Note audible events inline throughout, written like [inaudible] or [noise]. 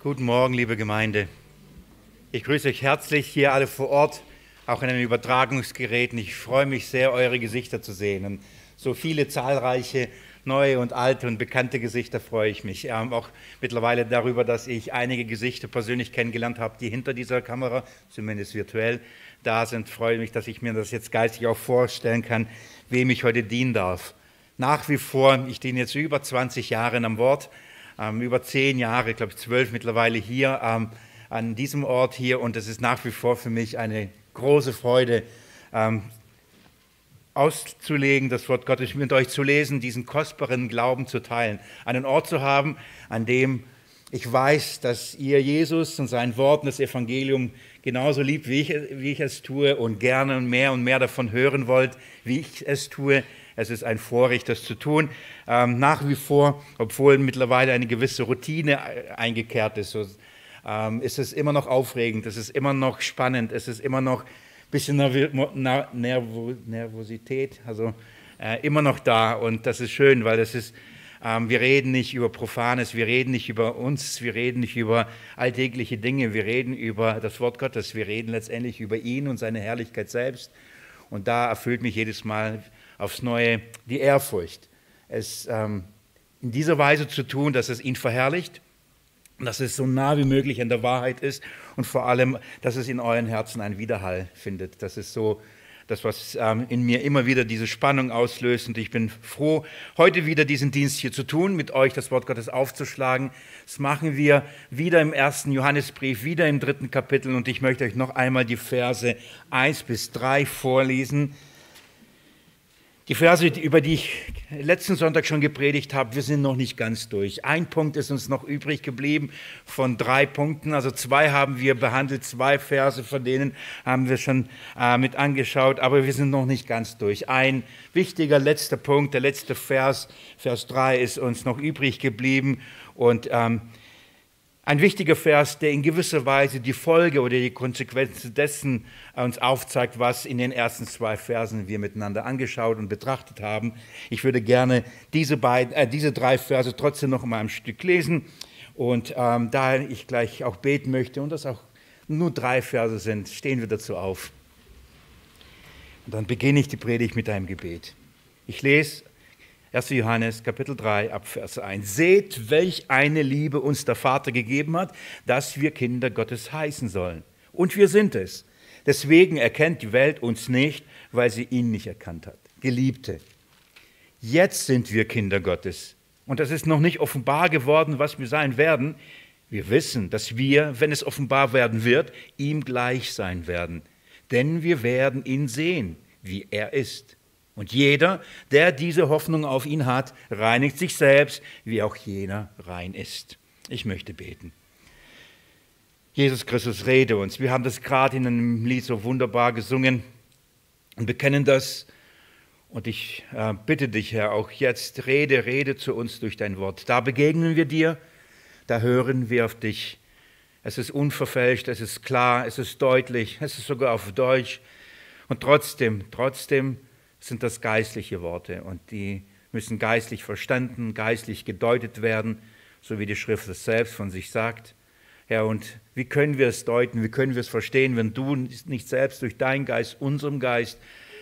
Guten Morgen, liebe Gemeinde. Ich grüße euch herzlich hier alle vor Ort, auch in den Übertragungsgeräten. Ich freue mich sehr, eure Gesichter zu sehen. Und so viele zahlreiche neue und alte und bekannte Gesichter freue ich mich. Ähm, auch mittlerweile darüber, dass ich einige Gesichter persönlich kennengelernt habe, die hinter dieser Kamera, zumindest virtuell, da sind. Freue mich, dass ich mir das jetzt geistig auch vorstellen kann, wem ich heute dienen darf. Nach wie vor, ich diene jetzt über 20 Jahre am Wort ähm, über zehn Jahre, ich glaube zwölf mittlerweile hier ähm, an diesem Ort hier und es ist nach wie vor für mich eine große Freude, ähm, auszulegen, das Wort Gottes mit euch zu lesen, diesen kostbaren Glauben zu teilen, einen Ort zu haben, an dem ich weiß, dass ihr Jesus und sein Wort und das Evangelium genauso liebt, wie ich, wie ich es tue und gerne mehr und mehr davon hören wollt, wie ich es tue. Es ist ein Vorrecht, das zu tun. Ähm, nach wie vor, obwohl mittlerweile eine gewisse Routine äh, eingekehrt ist, so, ähm, ist es immer noch aufregend, es ist immer noch spannend, es ist immer noch ein bisschen Nervo Nervosität, also äh, immer noch da. Und das ist schön, weil das ist, ähm, wir reden nicht über Profanes, wir reden nicht über uns, wir reden nicht über alltägliche Dinge, wir reden über das Wort Gottes, wir reden letztendlich über ihn und seine Herrlichkeit selbst. Und da erfüllt mich jedes Mal aufs Neue die Ehrfurcht. Es ähm, in dieser Weise zu tun, dass es ihn verherrlicht, dass es so nah wie möglich an der Wahrheit ist und vor allem, dass es in euren Herzen einen Widerhall findet. Das ist so das, was ähm, in mir immer wieder diese Spannung auslöst. Und ich bin froh, heute wieder diesen Dienst hier zu tun, mit euch das Wort Gottes aufzuschlagen. Das machen wir wieder im ersten Johannesbrief, wieder im dritten Kapitel. Und ich möchte euch noch einmal die Verse 1 bis 3 vorlesen. Die Verse, über die ich letzten Sonntag schon gepredigt habe, wir sind noch nicht ganz durch. Ein Punkt ist uns noch übrig geblieben von drei Punkten. Also zwei haben wir behandelt, zwei Verse von denen haben wir schon äh, mit angeschaut, aber wir sind noch nicht ganz durch. Ein wichtiger letzter Punkt, der letzte Vers, Vers drei, ist uns noch übrig geblieben und ähm, ein wichtiger Vers, der in gewisser Weise die Folge oder die Konsequenzen dessen uns aufzeigt, was in den ersten zwei Versen wir miteinander angeschaut und betrachtet haben. Ich würde gerne diese, beiden, äh, diese drei Verse trotzdem noch mal ein Stück lesen. Und ähm, da ich gleich auch beten möchte und das auch nur drei Verse sind, stehen wir dazu auf. Und dann beginne ich die Predigt mit einem Gebet. Ich lese 1. Johannes Kapitel 3 ab Vers 1. Seht, welch eine Liebe uns der Vater gegeben hat, dass wir Kinder Gottes heißen sollen. Und wir sind es. Deswegen erkennt die Welt uns nicht, weil sie ihn nicht erkannt hat. Geliebte, jetzt sind wir Kinder Gottes. Und es ist noch nicht offenbar geworden, was wir sein werden. Wir wissen, dass wir, wenn es offenbar werden wird, ihm gleich sein werden. Denn wir werden ihn sehen, wie er ist. Und jeder, der diese Hoffnung auf ihn hat, reinigt sich selbst, wie auch jener rein ist. Ich möchte beten. Jesus Christus, rede uns. Wir haben das gerade in einem Lied so wunderbar gesungen und bekennen das. Und ich äh, bitte dich, Herr, auch jetzt, rede, rede zu uns durch dein Wort. Da begegnen wir dir, da hören wir auf dich. Es ist unverfälscht, es ist klar, es ist deutlich, es ist sogar auf Deutsch. Und trotzdem, trotzdem sind das geistliche Worte und die müssen geistlich verstanden, geistlich gedeutet werden, so wie die Schrift es selbst von sich sagt. Herr, und wie können wir es deuten, wie können wir es verstehen, wenn du nicht selbst durch deinen Geist, unserem Geist,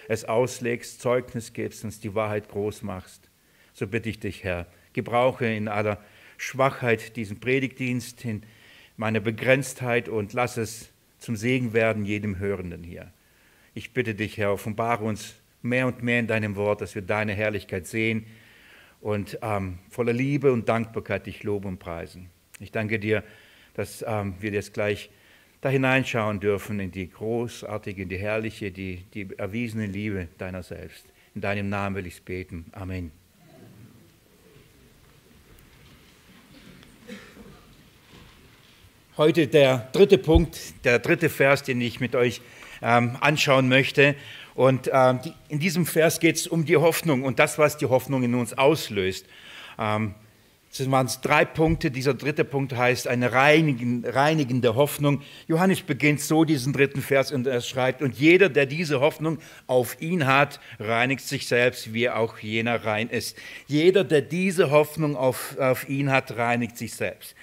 es auslegst, Zeugnis gibst, uns die Wahrheit groß machst. So bitte ich dich, Herr, gebrauche in aller Schwachheit diesen Predigtdienst, in meiner Begrenztheit und lass es zum Segen werden jedem Hörenden hier. Ich bitte dich, Herr, offenbare uns mehr und mehr in deinem Wort, dass wir deine Herrlichkeit sehen und ähm, voller Liebe und Dankbarkeit dich loben und preisen. Ich danke dir, dass ähm, wir jetzt gleich da hineinschauen dürfen in die großartige, in die herrliche, die, die erwiesene Liebe deiner selbst. In deinem Namen will ich es beten. Amen. Heute der dritte Punkt, der dritte Vers, den ich mit euch ähm, anschauen möchte. Und ähm, die, in diesem Vers geht es um die Hoffnung und das, was die Hoffnung in uns auslöst. Ähm, das waren drei Punkte. Dieser dritte Punkt heißt eine reinigende Hoffnung. Johannes beginnt so diesen dritten Vers und er schreibt, und jeder, der diese Hoffnung auf ihn hat, reinigt sich selbst, wie auch jener rein ist. Jeder, der diese Hoffnung auf, auf ihn hat, reinigt sich selbst.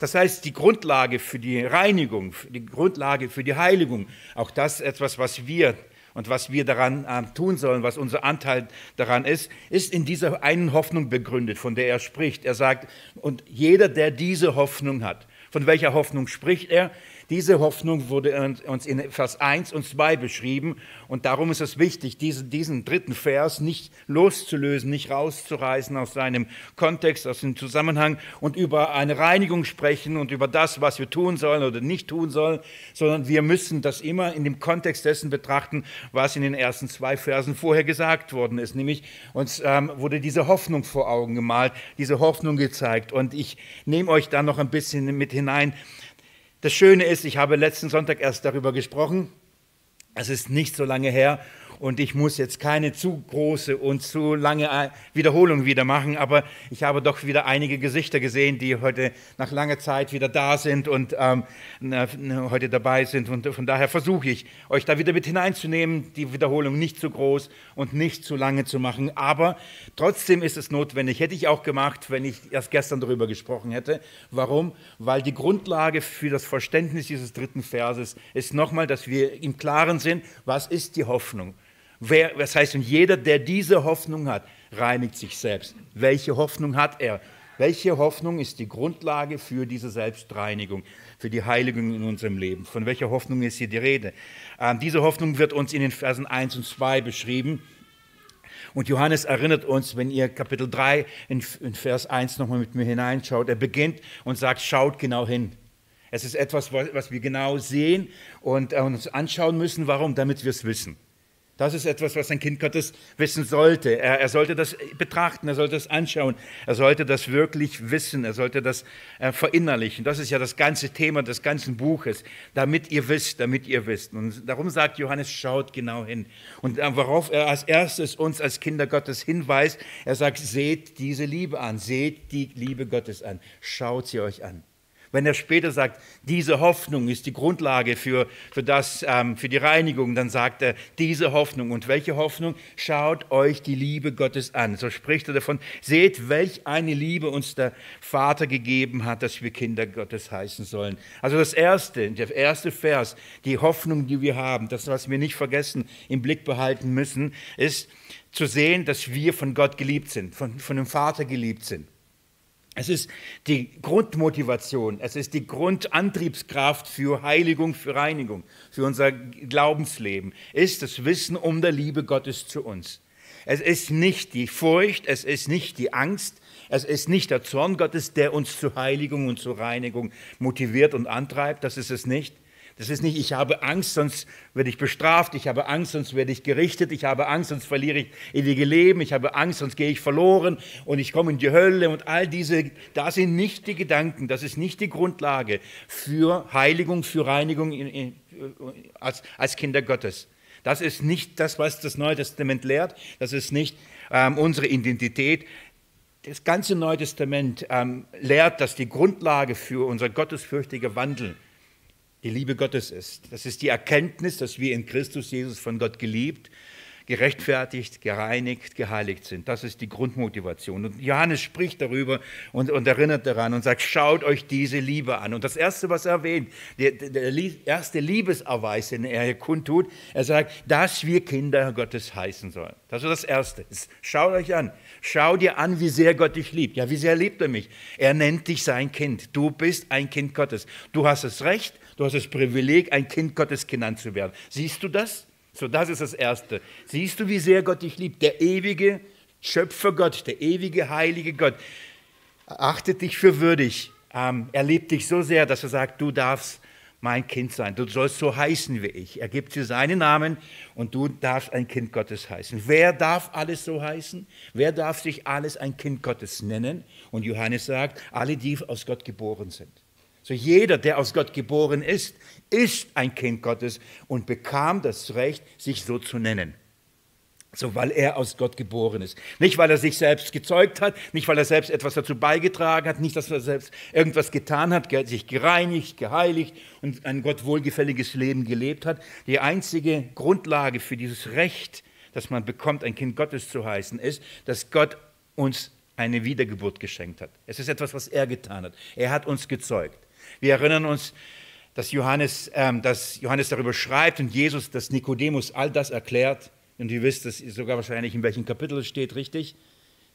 Das heißt, die Grundlage für die Reinigung, die Grundlage für die Heiligung, auch das etwas, was wir und was wir daran äh, tun sollen, was unser Anteil daran ist, ist in dieser einen Hoffnung begründet, von der er spricht. Er sagt, und jeder, der diese Hoffnung hat, von welcher Hoffnung spricht er? Diese Hoffnung wurde uns in Vers 1 und 2 beschrieben. Und darum ist es wichtig, diesen, diesen dritten Vers nicht loszulösen, nicht rauszureißen aus seinem Kontext, aus dem Zusammenhang und über eine Reinigung sprechen und über das, was wir tun sollen oder nicht tun sollen, sondern wir müssen das immer in dem Kontext dessen betrachten, was in den ersten zwei Versen vorher gesagt worden ist. Nämlich uns ähm, wurde diese Hoffnung vor Augen gemalt, diese Hoffnung gezeigt. Und ich nehme euch da noch ein bisschen mit hinein, das Schöne ist, ich habe letzten Sonntag erst darüber gesprochen. Es ist nicht so lange her und ich muss jetzt keine zu große und zu lange äh, Wiederholung wieder machen, aber ich habe doch wieder einige Gesichter gesehen, die heute nach langer Zeit wieder da sind und ähm, heute dabei sind. Und von daher versuche ich, euch da wieder mit hineinzunehmen, die Wiederholung nicht zu groß und nicht zu lange zu machen. Aber trotzdem ist es notwendig. Hätte ich auch gemacht, wenn ich erst gestern darüber gesprochen hätte. Warum? Weil die Grundlage für das Verständnis dieses dritten Verses ist nochmal, dass wir im Klaren sind, was ist die Hoffnung? Wer, das heißt, und jeder, der diese Hoffnung hat, reinigt sich selbst. Welche Hoffnung hat er? Welche Hoffnung ist die Grundlage für diese Selbstreinigung, für die Heiligung in unserem Leben? Von welcher Hoffnung ist hier die Rede? Ähm, diese Hoffnung wird uns in den Versen 1 und 2 beschrieben. Und Johannes erinnert uns, wenn ihr Kapitel 3 in, in Vers 1 nochmal mit mir hineinschaut, er beginnt und sagt, schaut genau hin. Es ist etwas, was wir genau sehen und äh, uns anschauen müssen. Warum? Damit wir es wissen. Das ist etwas, was ein Kind Gottes wissen sollte. Er, er, sollte das betrachten, er sollte das anschauen, er sollte das wirklich wissen, er sollte das äh, verinnerlichen. Das ist ja das ganze Thema des ganzen Buches, damit ihr wisst, damit ihr wisst. Und darum sagt Johannes, schaut genau hin. Und äh, worauf er als erstes uns als Kinder Gottes hinweist, er sagt, seht diese Liebe an, seht die Liebe Gottes an, schaut sie euch an. Wenn er später sagt, diese Hoffnung ist die Grundlage für, für, das, ähm, für die Reinigung, dann sagt er, diese Hoffnung. Und welche Hoffnung? Schaut euch die Liebe Gottes an. So spricht er davon, seht, welch eine Liebe uns der Vater gegeben hat, dass wir Kinder Gottes heißen sollen. Also das Erste, der erste Vers, die Hoffnung, die wir haben, das, was wir nicht vergessen, im Blick behalten müssen, ist zu sehen, dass wir von Gott geliebt sind, von, von dem Vater geliebt sind. Es ist die Grundmotivation, es ist die Grundantriebskraft für Heiligung, für Reinigung, für unser Glaubensleben, ist das Wissen um der Liebe Gottes zu uns. Es ist nicht die Furcht, es ist nicht die Angst, es ist nicht der Zorn Gottes, der uns zur Heiligung und zur Reinigung motiviert und antreibt, das ist es nicht, das ist nicht, ich habe Angst, sonst werde ich bestraft, ich habe Angst, sonst werde ich gerichtet, ich habe Angst, sonst verliere ich ewige Leben, ich habe Angst, sonst gehe ich verloren und ich komme in die Hölle und all diese, das sind nicht die Gedanken, das ist nicht die Grundlage für Heiligung, für Reinigung in, in, als, als Kinder Gottes. Das ist nicht das, was das Neue Testament lehrt, das ist nicht ähm, unsere Identität. Das ganze Neue Testament ähm, lehrt, dass die Grundlage für unser gottesfürchtiger Wandel die Liebe Gottes ist. Das ist die Erkenntnis, dass wir in Christus Jesus von Gott geliebt, gerechtfertigt, gereinigt, geheiligt sind. Das ist die Grundmotivation. Und Johannes spricht darüber und, und erinnert daran und sagt, schaut euch diese Liebe an. Und das Erste, was er erwähnt, der, der erste Liebeserweis, den er hier kundtut, er sagt, dass wir Kinder Gottes heißen sollen. Das ist das Erste. Schaut euch an. Schau dir an, wie sehr Gott dich liebt. Ja, wie sehr liebt er mich? Er nennt dich sein Kind. Du bist ein Kind Gottes. Du hast das Recht, Du hast das Privileg, ein Kind Gottes genannt zu werden. Siehst du das? So, das ist das Erste. Siehst du, wie sehr Gott dich liebt? Der ewige Schöpfer Gott, der ewige heilige Gott, achtet dich für würdig. Ähm, er liebt dich so sehr, dass er sagt, du darfst mein Kind sein. Du sollst so heißen wie ich. Er gibt dir seinen Namen und du darfst ein Kind Gottes heißen. Wer darf alles so heißen? Wer darf sich alles ein Kind Gottes nennen? Und Johannes sagt, alle, die aus Gott geboren sind. So jeder, der aus Gott geboren ist, ist ein Kind Gottes und bekam das Recht, sich so zu nennen. So, weil er aus Gott geboren ist. Nicht, weil er sich selbst gezeugt hat, nicht, weil er selbst etwas dazu beigetragen hat, nicht, dass er selbst irgendwas getan hat, sich gereinigt, geheiligt und ein Gott wohlgefälliges Leben gelebt hat. Die einzige Grundlage für dieses Recht, das man bekommt, ein Kind Gottes zu heißen, ist, dass Gott uns eine Wiedergeburt geschenkt hat. Es ist etwas, was er getan hat. Er hat uns gezeugt. Wir erinnern uns, dass Johannes, ähm, dass Johannes darüber schreibt und Jesus, dass Nikodemus all das erklärt. Und ihr wisst das sogar wahrscheinlich, in welchem Kapitel es steht, richtig?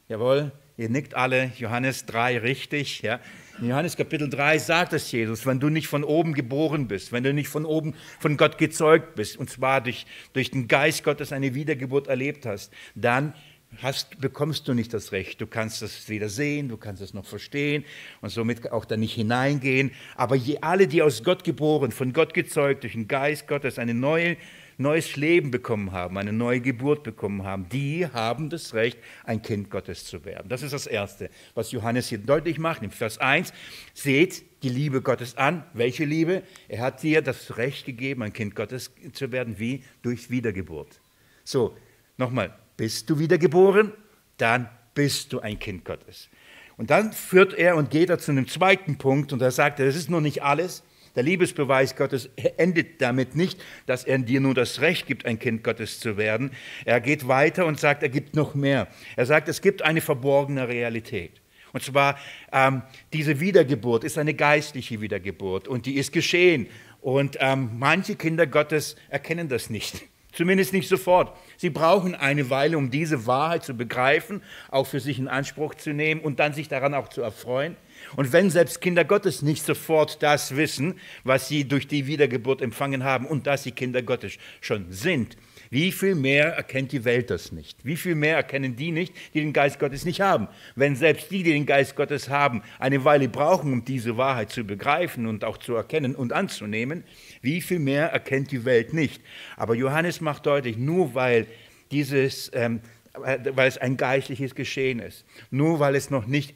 Jawohl, ihr nickt alle, Johannes 3 richtig. Ja. In Johannes Kapitel 3 sagt es Jesus, wenn du nicht von oben geboren bist, wenn du nicht von oben von Gott gezeugt bist, und zwar durch, durch den Geist Gottes eine Wiedergeburt erlebt hast, dann hast, bekommst du nicht das Recht. Du kannst es weder sehen, du kannst es noch verstehen und somit auch da nicht hineingehen. Aber je, alle, die aus Gott geboren, von Gott gezeugt, durch den Geist Gottes eine neue neues Leben bekommen haben, eine neue Geburt bekommen haben, die haben das Recht, ein Kind Gottes zu werden. Das ist das Erste, was Johannes hier deutlich macht. Im Vers 1, seht die Liebe Gottes an. Welche Liebe? Er hat dir das Recht gegeben, ein Kind Gottes zu werden. Wie? Durch Wiedergeburt. So, nochmal, bist du wiedergeboren? Dann bist du ein Kind Gottes. Und dann führt er und geht er zu einem zweiten Punkt und da sagt er, das ist noch nicht alles. Der Liebesbeweis Gottes endet damit nicht, dass er dir nur das Recht gibt, ein Kind Gottes zu werden. Er geht weiter und sagt, er gibt noch mehr. Er sagt, es gibt eine verborgene Realität. Und zwar, ähm, diese Wiedergeburt ist eine geistliche Wiedergeburt und die ist geschehen. Und ähm, manche Kinder Gottes erkennen das nicht. Zumindest nicht sofort. Sie brauchen eine Weile, um diese Wahrheit zu begreifen, auch für sich in Anspruch zu nehmen und dann sich daran auch zu erfreuen. Und wenn selbst Kinder Gottes nicht sofort das wissen, was sie durch die Wiedergeburt empfangen haben und dass sie Kinder Gottes schon sind, wie viel mehr erkennt die Welt das nicht? Wie viel mehr erkennen die nicht, die den Geist Gottes nicht haben? Wenn selbst die, die den Geist Gottes haben, eine Weile brauchen, um diese Wahrheit zu begreifen und auch zu erkennen und anzunehmen, wie viel mehr erkennt die Welt nicht? Aber Johannes macht deutlich, nur weil dieses, ähm, weil es ein geistliches Geschehen ist, nur weil es noch nicht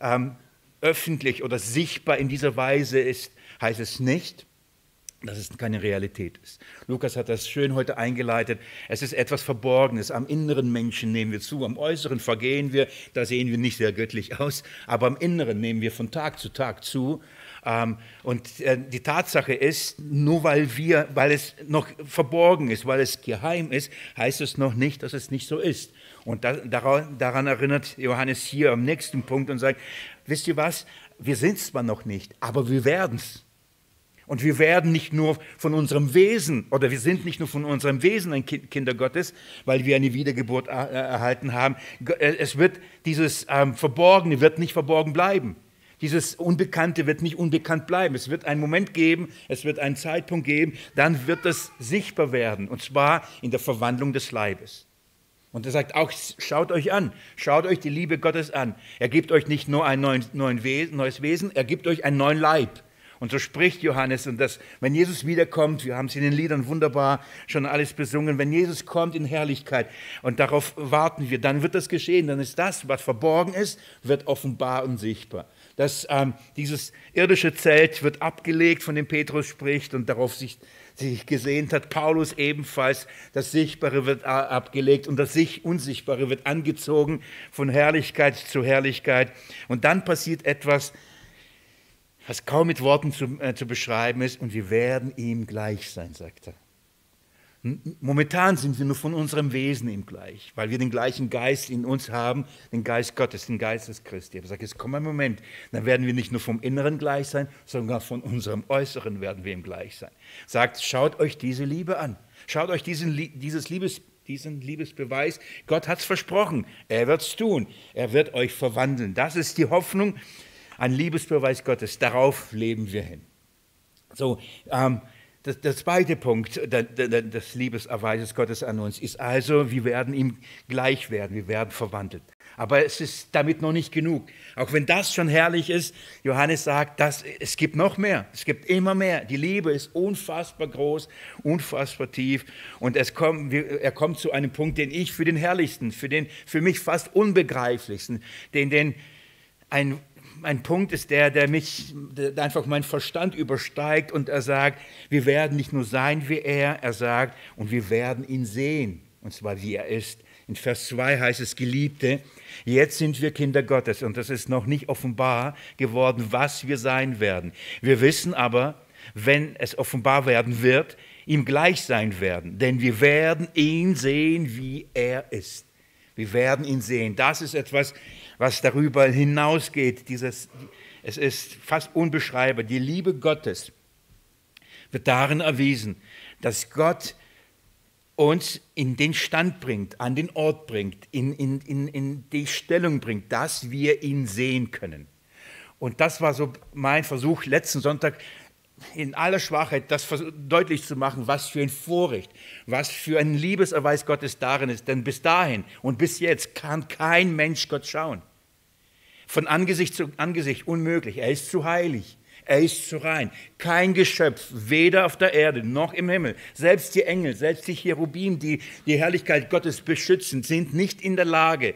ähm, öffentlich oder sichtbar in dieser Weise ist, heißt es nicht, dass es keine Realität ist. Lukas hat das schön heute eingeleitet. Es ist etwas Verborgenes. Am inneren Menschen nehmen wir zu, am äußeren vergehen wir, da sehen wir nicht sehr göttlich aus, aber am inneren nehmen wir von Tag zu Tag zu. Ähm, und äh, die Tatsache ist, nur weil, wir, weil es noch verborgen ist, weil es geheim ist, heißt es noch nicht, dass es nicht so ist. Und daran erinnert Johannes hier am nächsten Punkt und sagt, wisst ihr was, wir sind zwar noch nicht, aber wir werden es. Und wir werden nicht nur von unserem Wesen, oder wir sind nicht nur von unserem Wesen ein kind, Kinder Gottes, weil wir eine Wiedergeburt er, erhalten haben. Äh, es wird dieses ähm, Verborgene wird nicht verborgen bleiben. Dieses Unbekannte wird nicht unbekannt bleiben. Es wird einen Moment geben, es wird einen Zeitpunkt geben, dann wird es sichtbar werden, und zwar in der Verwandlung des Leibes. Und er sagt auch, schaut euch an, schaut euch die Liebe Gottes an. Er gibt euch nicht nur ein neues Wesen, er gibt euch einen neuen Leib. Und so spricht Johannes und das, wenn Jesus wiederkommt, wir haben es in den Liedern wunderbar schon alles besungen, wenn Jesus kommt in Herrlichkeit und darauf warten wir, dann wird das geschehen, dann ist das, was verborgen ist, wird offenbar und sichtbar. Das, ähm, dieses irdische Zelt wird abgelegt, von dem Petrus spricht und darauf sich sich gesehnt hat. Paulus ebenfalls, das Sichtbare wird abgelegt und das Unsichtbare wird angezogen von Herrlichkeit zu Herrlichkeit. Und dann passiert etwas, was kaum mit Worten zu, äh, zu beschreiben ist, und wir werden ihm gleich sein, sagt er. Momentan sind wir nur von unserem Wesen ihm gleich, weil wir den gleichen Geist in uns haben, den Geist Gottes, den Geist des Christi. Aber sage, es kommt ein Moment, dann werden wir nicht nur vom Inneren gleich sein, sondern von unserem Äußeren werden wir ihm gleich sein. Sagt, schaut euch diese Liebe an. Schaut euch diesen, dieses Liebes, diesen Liebesbeweis. Gott hat es versprochen. Er wird es tun. Er wird euch verwandeln. Das ist die Hoffnung, ein Liebesbeweis Gottes. Darauf leben wir hin. So, ähm, das, der zweite Punkt des Liebeserweises Gottes an uns ist also, wir werden ihm gleich werden, wir werden verwandelt. Aber es ist damit noch nicht genug. Auch wenn das schon herrlich ist, Johannes sagt, dass, es gibt noch mehr, es gibt immer mehr. Die Liebe ist unfassbar groß, unfassbar tief und es kommt, er kommt zu einem Punkt, den ich für den herrlichsten, für den für mich fast unbegreiflichsten, den, den ein ein Punkt ist der, der mich der einfach meinen Verstand übersteigt und er sagt, wir werden nicht nur sein wie er, er sagt, und wir werden ihn sehen, und zwar wie er ist. In Vers 2 heißt es, Geliebte, jetzt sind wir Kinder Gottes und es ist noch nicht offenbar geworden, was wir sein werden. Wir wissen aber, wenn es offenbar werden wird, ihm gleich sein werden, denn wir werden ihn sehen, wie er ist. Wir werden ihn sehen. Das ist etwas, was darüber hinausgeht. Dieses, es ist fast unbeschreibbar. Die Liebe Gottes wird darin erwiesen, dass Gott uns in den Stand bringt, an den Ort bringt, in, in, in, in die Stellung bringt, dass wir ihn sehen können. Und das war so mein Versuch letzten Sonntag in aller Schwachheit, das deutlich zu machen, was für ein Vorrecht, was für ein Liebeserweis Gottes darin ist. Denn bis dahin und bis jetzt kann kein Mensch Gott schauen. Von Angesicht zu Angesicht unmöglich. Er ist zu heilig. Er ist zu rein. Kein Geschöpf, weder auf der Erde noch im Himmel, selbst die Engel, selbst die Cherubim, die die Herrlichkeit Gottes beschützen, sind nicht in der Lage,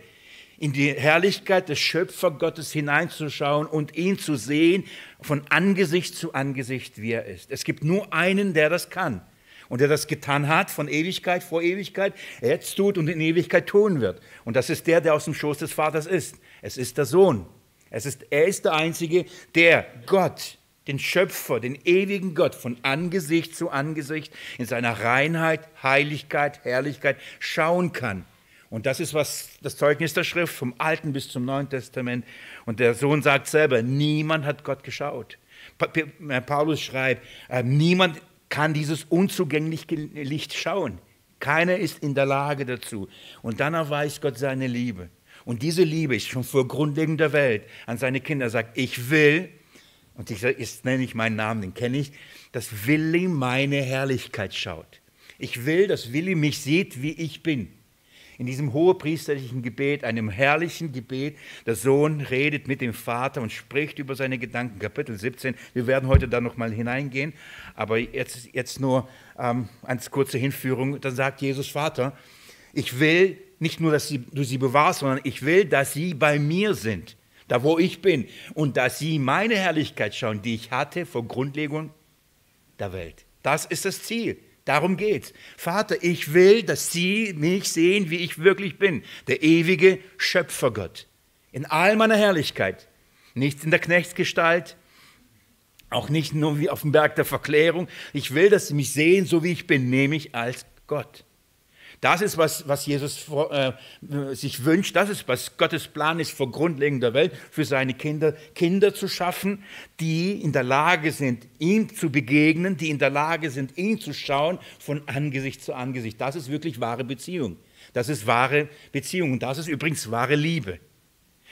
in die Herrlichkeit des Schöpfergottes hineinzuschauen und ihn zu sehen von Angesicht zu Angesicht, wie er ist. Es gibt nur einen, der das kann und der das getan hat von Ewigkeit vor Ewigkeit, jetzt tut und in Ewigkeit tun wird. Und das ist der, der aus dem Schoß des Vaters ist. Es ist der Sohn. Es ist, er ist der Einzige, der Gott, den Schöpfer, den ewigen Gott von Angesicht zu Angesicht in seiner Reinheit, Heiligkeit, Herrlichkeit schauen kann. Und das ist was das Zeugnis der Schrift vom Alten bis zum Neuen Testament. Und der Sohn sagt selber, niemand hat Gott geschaut. Äh, Paulus schreibt, äh, niemand kann dieses unzugängliche Licht schauen. Keiner ist in der Lage dazu. Und dann erweist Gott seine Liebe. Und diese Liebe ist schon vor Grundlegung der Welt an seine Kinder sagt, ich will, und ich, jetzt nenne ich meinen Namen, den kenne ich, dass Willi meine Herrlichkeit schaut. Ich will, dass Willi mich sieht, wie ich bin. In diesem hohepriesterlichen Gebet, einem herrlichen Gebet, der Sohn redet mit dem Vater und spricht über seine Gedanken. Kapitel 17. Wir werden heute da nochmal hineingehen, aber jetzt, jetzt nur ähm, als kurze Hinführung. Dann sagt Jesus Vater, ich will, nicht nur, dass du sie bewahrst, sondern ich will, dass sie bei mir sind, da wo ich bin, und dass sie meine Herrlichkeit schauen, die ich hatte vor Grundlegung der Welt. Das ist das Ziel. Darum geht's. Vater, ich will, dass sie mich sehen, wie ich wirklich bin. Der ewige Schöpfergott. In all meiner Herrlichkeit. Nicht in der Knechtsgestalt, auch nicht nur wie auf dem Berg der Verklärung. Ich will, dass sie mich sehen, so wie ich bin, nämlich als Gott. Das ist, was, was Jesus äh, sich wünscht. Das ist, was Gottes Plan ist vor Grundlegung der Welt, für seine Kinder, Kinder zu schaffen, die in der Lage sind, ihm zu begegnen, die in der Lage sind, ihn zu schauen von Angesicht zu Angesicht. Das ist wirklich wahre Beziehung. Das ist wahre Beziehung. Und das ist übrigens wahre Liebe.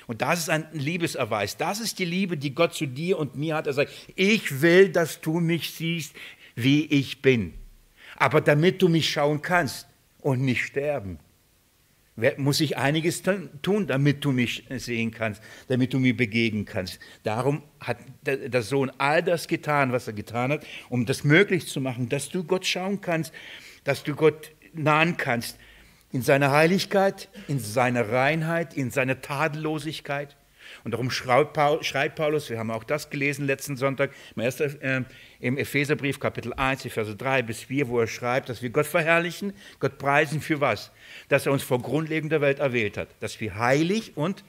Und das ist ein Liebeserweis. Das ist die Liebe, die Gott zu dir und mir hat. Er sagt, ich will, dass du mich siehst, wie ich bin. Aber damit du mich schauen kannst, und nicht sterben. Muss ich einiges tun, damit du mich sehen kannst, damit du mir begegnen kannst. Darum hat der Sohn all das getan, was er getan hat, um das möglich zu machen, dass du Gott schauen kannst, dass du Gott nahen kannst in seiner Heiligkeit, in seiner Reinheit, in seiner Tadellosigkeit. Und darum schreibt Paulus, wir haben auch das gelesen letzten Sonntag, im, ersten, äh, im Epheserbrief Kapitel 1, Verse 3 bis 4, wo er schreibt, dass wir Gott verherrlichen, Gott preisen für was? Dass er uns vor Grundlegung der Welt erwählt hat, dass wir heilig und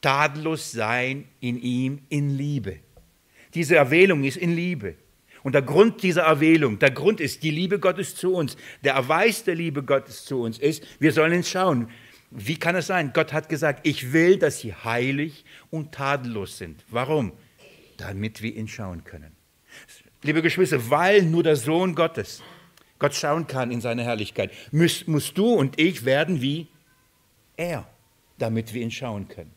tadellos sein in ihm in Liebe. Diese Erwählung ist in Liebe. Und der Grund dieser Erwählung, der Grund ist die Liebe Gottes zu uns. Der Erweis der Liebe Gottes zu uns ist, wir sollen schauen, wie kann es sein? Gott hat gesagt, ich will, dass sie heilig und tadellos sind. Warum? Damit wir ihn schauen können. Liebe Geschwister, weil nur der Sohn Gottes Gott schauen kann in seine Herrlichkeit, musst, musst du und ich werden wie er, damit wir ihn schauen können.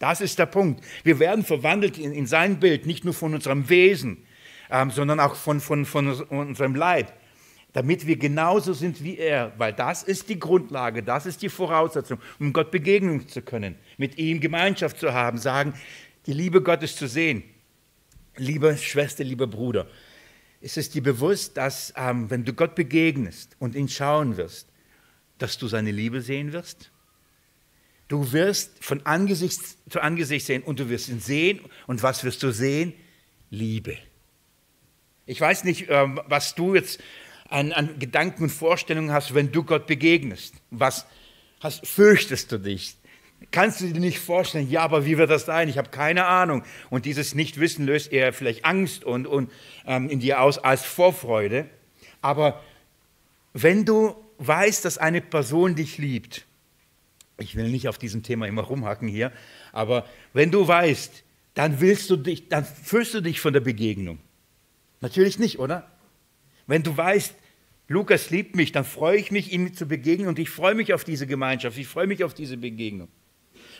Das ist der Punkt. Wir werden verwandelt in, in sein Bild, nicht nur von unserem Wesen, ähm, sondern auch von, von, von unserem Leib damit wir genauso sind wie er, weil das ist die Grundlage, das ist die Voraussetzung, um Gott begegnen zu können, mit ihm Gemeinschaft zu haben, sagen, die Liebe Gottes zu sehen. Liebe Schwester, lieber Bruder, ist es dir bewusst, dass ähm, wenn du Gott begegnest und ihn schauen wirst, dass du seine Liebe sehen wirst? Du wirst von Angesicht zu Angesicht sehen und du wirst ihn sehen und was wirst du sehen? Liebe. Ich weiß nicht, ähm, was du jetzt an, an Gedanken und Vorstellungen hast, wenn du Gott begegnest. Was hast, fürchtest du dich? Kannst du dir nicht vorstellen, ja, aber wie wird das sein? Ich habe keine Ahnung. Und dieses Nichtwissen löst eher vielleicht Angst und, und ähm, in dir aus als Vorfreude. Aber wenn du weißt, dass eine Person dich liebt Ich will nicht auf diesem Thema immer rumhacken hier, aber wenn du weißt, dann willst du dich, dann fühlst du dich von der Begegnung. Natürlich nicht, oder? Wenn du weißt, Lukas liebt mich, dann freue ich mich, ihm zu begegnen und ich freue mich auf diese Gemeinschaft, ich freue mich auf diese Begegnung.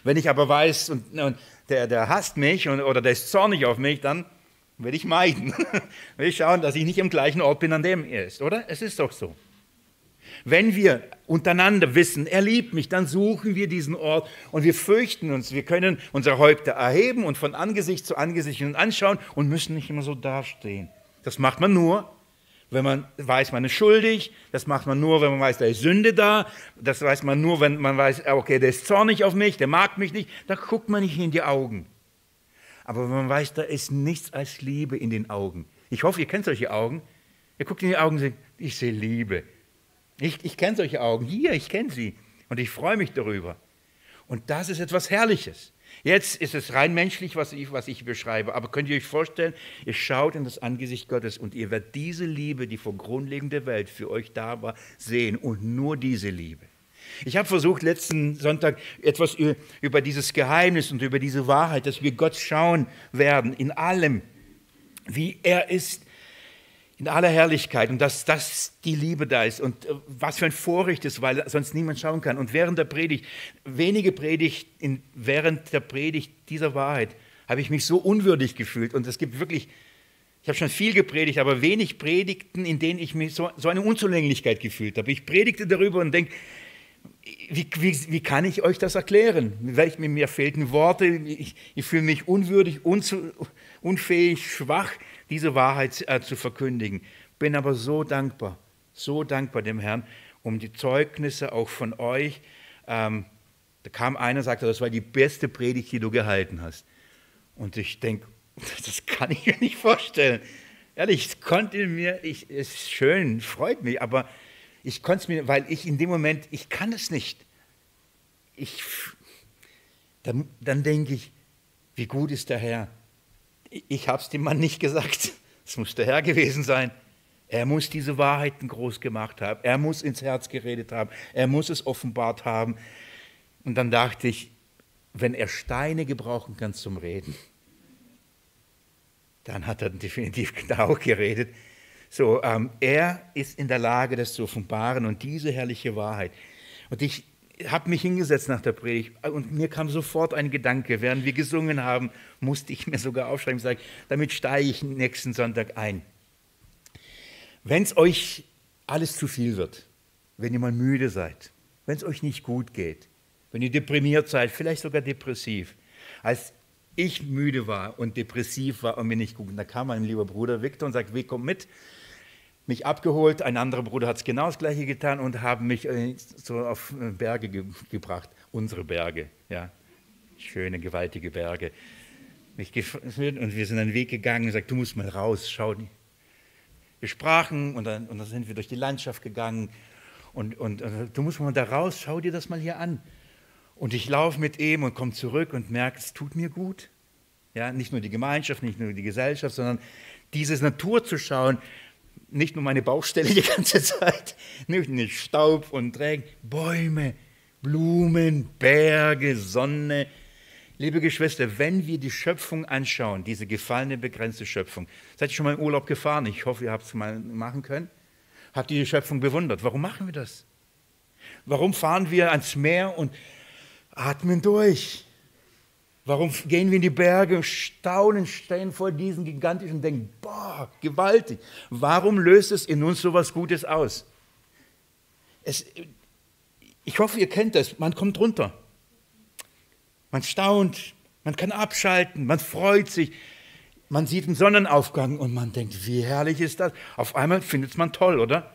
Wenn ich aber weiß, und, und der, der hasst mich und, oder der ist zornig auf mich, dann werde ich meiden. [laughs] will ich schauen, dass ich nicht am gleichen Ort bin, an dem er ist, oder? Es ist doch so. Wenn wir untereinander wissen, er liebt mich, dann suchen wir diesen Ort und wir fürchten uns. Wir können unsere Häupter erheben und von Angesicht zu Angesicht anschauen und müssen nicht immer so dastehen. Das macht man nur, wenn man weiß, man ist schuldig. Das macht man nur, wenn man weiß, da ist Sünde da. Das weiß man nur, wenn man weiß, okay, der ist zornig auf mich, der mag mich nicht. Da guckt man nicht in die Augen. Aber wenn man weiß, da ist nichts als Liebe in den Augen. Ich hoffe, ihr kennt solche Augen. Ihr guckt in die Augen und sagt, ich sehe Liebe. Ich, ich kenne solche Augen. Hier, ich kenne sie. Und ich freue mich darüber. Und das ist etwas Herrliches. Jetzt ist es rein menschlich, was ich, was ich beschreibe. Aber könnt ihr euch vorstellen, ihr schaut in das Angesicht Gottes und ihr werdet diese Liebe, die vor Grundlegung der Welt für euch da war, sehen. Und nur diese Liebe. Ich habe versucht, letzten Sonntag etwas über dieses Geheimnis und über diese Wahrheit, dass wir Gott schauen werden in allem, wie er ist, in aller Herrlichkeit und dass das die Liebe da ist und äh, was für ein Vorrecht ist, weil sonst niemand schauen kann. Und während der Predigt, wenige Predigt, in, während der Predigt dieser Wahrheit habe ich mich so unwürdig gefühlt und es gibt wirklich, ich habe schon viel gepredigt, aber wenig Predigten, in denen ich mich so, so eine Unzulänglichkeit gefühlt habe. Ich predigte darüber und denke, wie, wie, wie, kann ich euch das erklären? Mir fehlten Worte, ich, ich fühle mich unwürdig, unzu, unfähig, schwach diese Wahrheit äh, zu verkündigen. Bin aber so dankbar, so dankbar dem Herrn um die Zeugnisse auch von euch. Ähm, da kam einer sagte, das war die beste Predigt, die du gehalten hast. Und ich denke, [laughs] das kann ich mir nicht vorstellen. Ehrlich, ich konnte mir, ich, es ist schön, freut mich, aber ich konnte es mir, weil ich in dem Moment, ich kann es nicht. Ich, dann, dann denke ich, wie gut ist der Herr ich habe es dem Mann nicht gesagt. [laughs] Es muss der Herr gewesen sein. Er muss diese Wahrheiten groß gemacht haben. Er muss ins Herz geredet haben. Er muss es offenbart haben. Und dann dachte ich, wenn er Steine gebrauchen kann zum Reden, dann hat er definitiv [laughs] genau geredet. So, ähm, er ist in der Lage, das zu offenbaren und diese herrliche Wahrheit. Und ich, habe mich hingesetzt nach der Predigt und mir kam sofort ein Gedanke. Während wir gesungen haben, musste ich mir sogar aufschreiben und sagen, damit steige ich nächsten Sonntag ein. Wenn es euch alles zu viel wird, wenn ihr mal müde seid, wenn es euch nicht gut geht, wenn ihr deprimiert seid, vielleicht sogar depressiv, als ich müde war und depressiv war und mir nicht gut, da kam mein lieber Bruder Viktor und sagt, wie komm mit, mich abgeholt, ein anderer Bruder hat es genau das gleiche getan und haben mich äh, so auf äh, Berge ge gebracht, unsere Berge, ja, schöne, gewaltige Berge. Mich und wir sind einen Weg gegangen und gesagt, du musst mal raus, schau. Wir sprachen und dann, und dann sind wir durch die Landschaft gegangen und, und, und du musst mal da raus, schau dir das mal hier an. Und ich laufe mit ihm und komme zurück und merke, es tut mir gut. Ja, nicht nur die Gemeinschaft, nicht nur die Gesellschaft, sondern diese Natur zu schauen, nicht nur meine Baustelle die ganze Zeit, [laughs] nicht Staub und Regen, Bäume, Blumen, Berge, Sonne. Liebe Geschwister, wenn wir die Schöpfung anschauen, diese gefallene, begrenzte Schöpfung, seid ihr schon mal im Urlaub gefahren? Ich hoffe, ihr habt es mal machen können. Habt ihr die Schöpfung bewundert? Warum machen wir das? Warum fahren wir ans Meer und atmen durch? Warum gehen wir in die Berge, staunen, stehen vor diesen gigantischen und denken, boah, gewaltig. Warum löst es in uns so etwas Gutes aus? Es, ich hoffe, ihr kennt das. Man kommt runter. Man staunt, man kann abschalten, man freut sich. Man sieht einen Sonnenaufgang und man denkt, wie herrlich ist das? Auf einmal findet man toll, oder?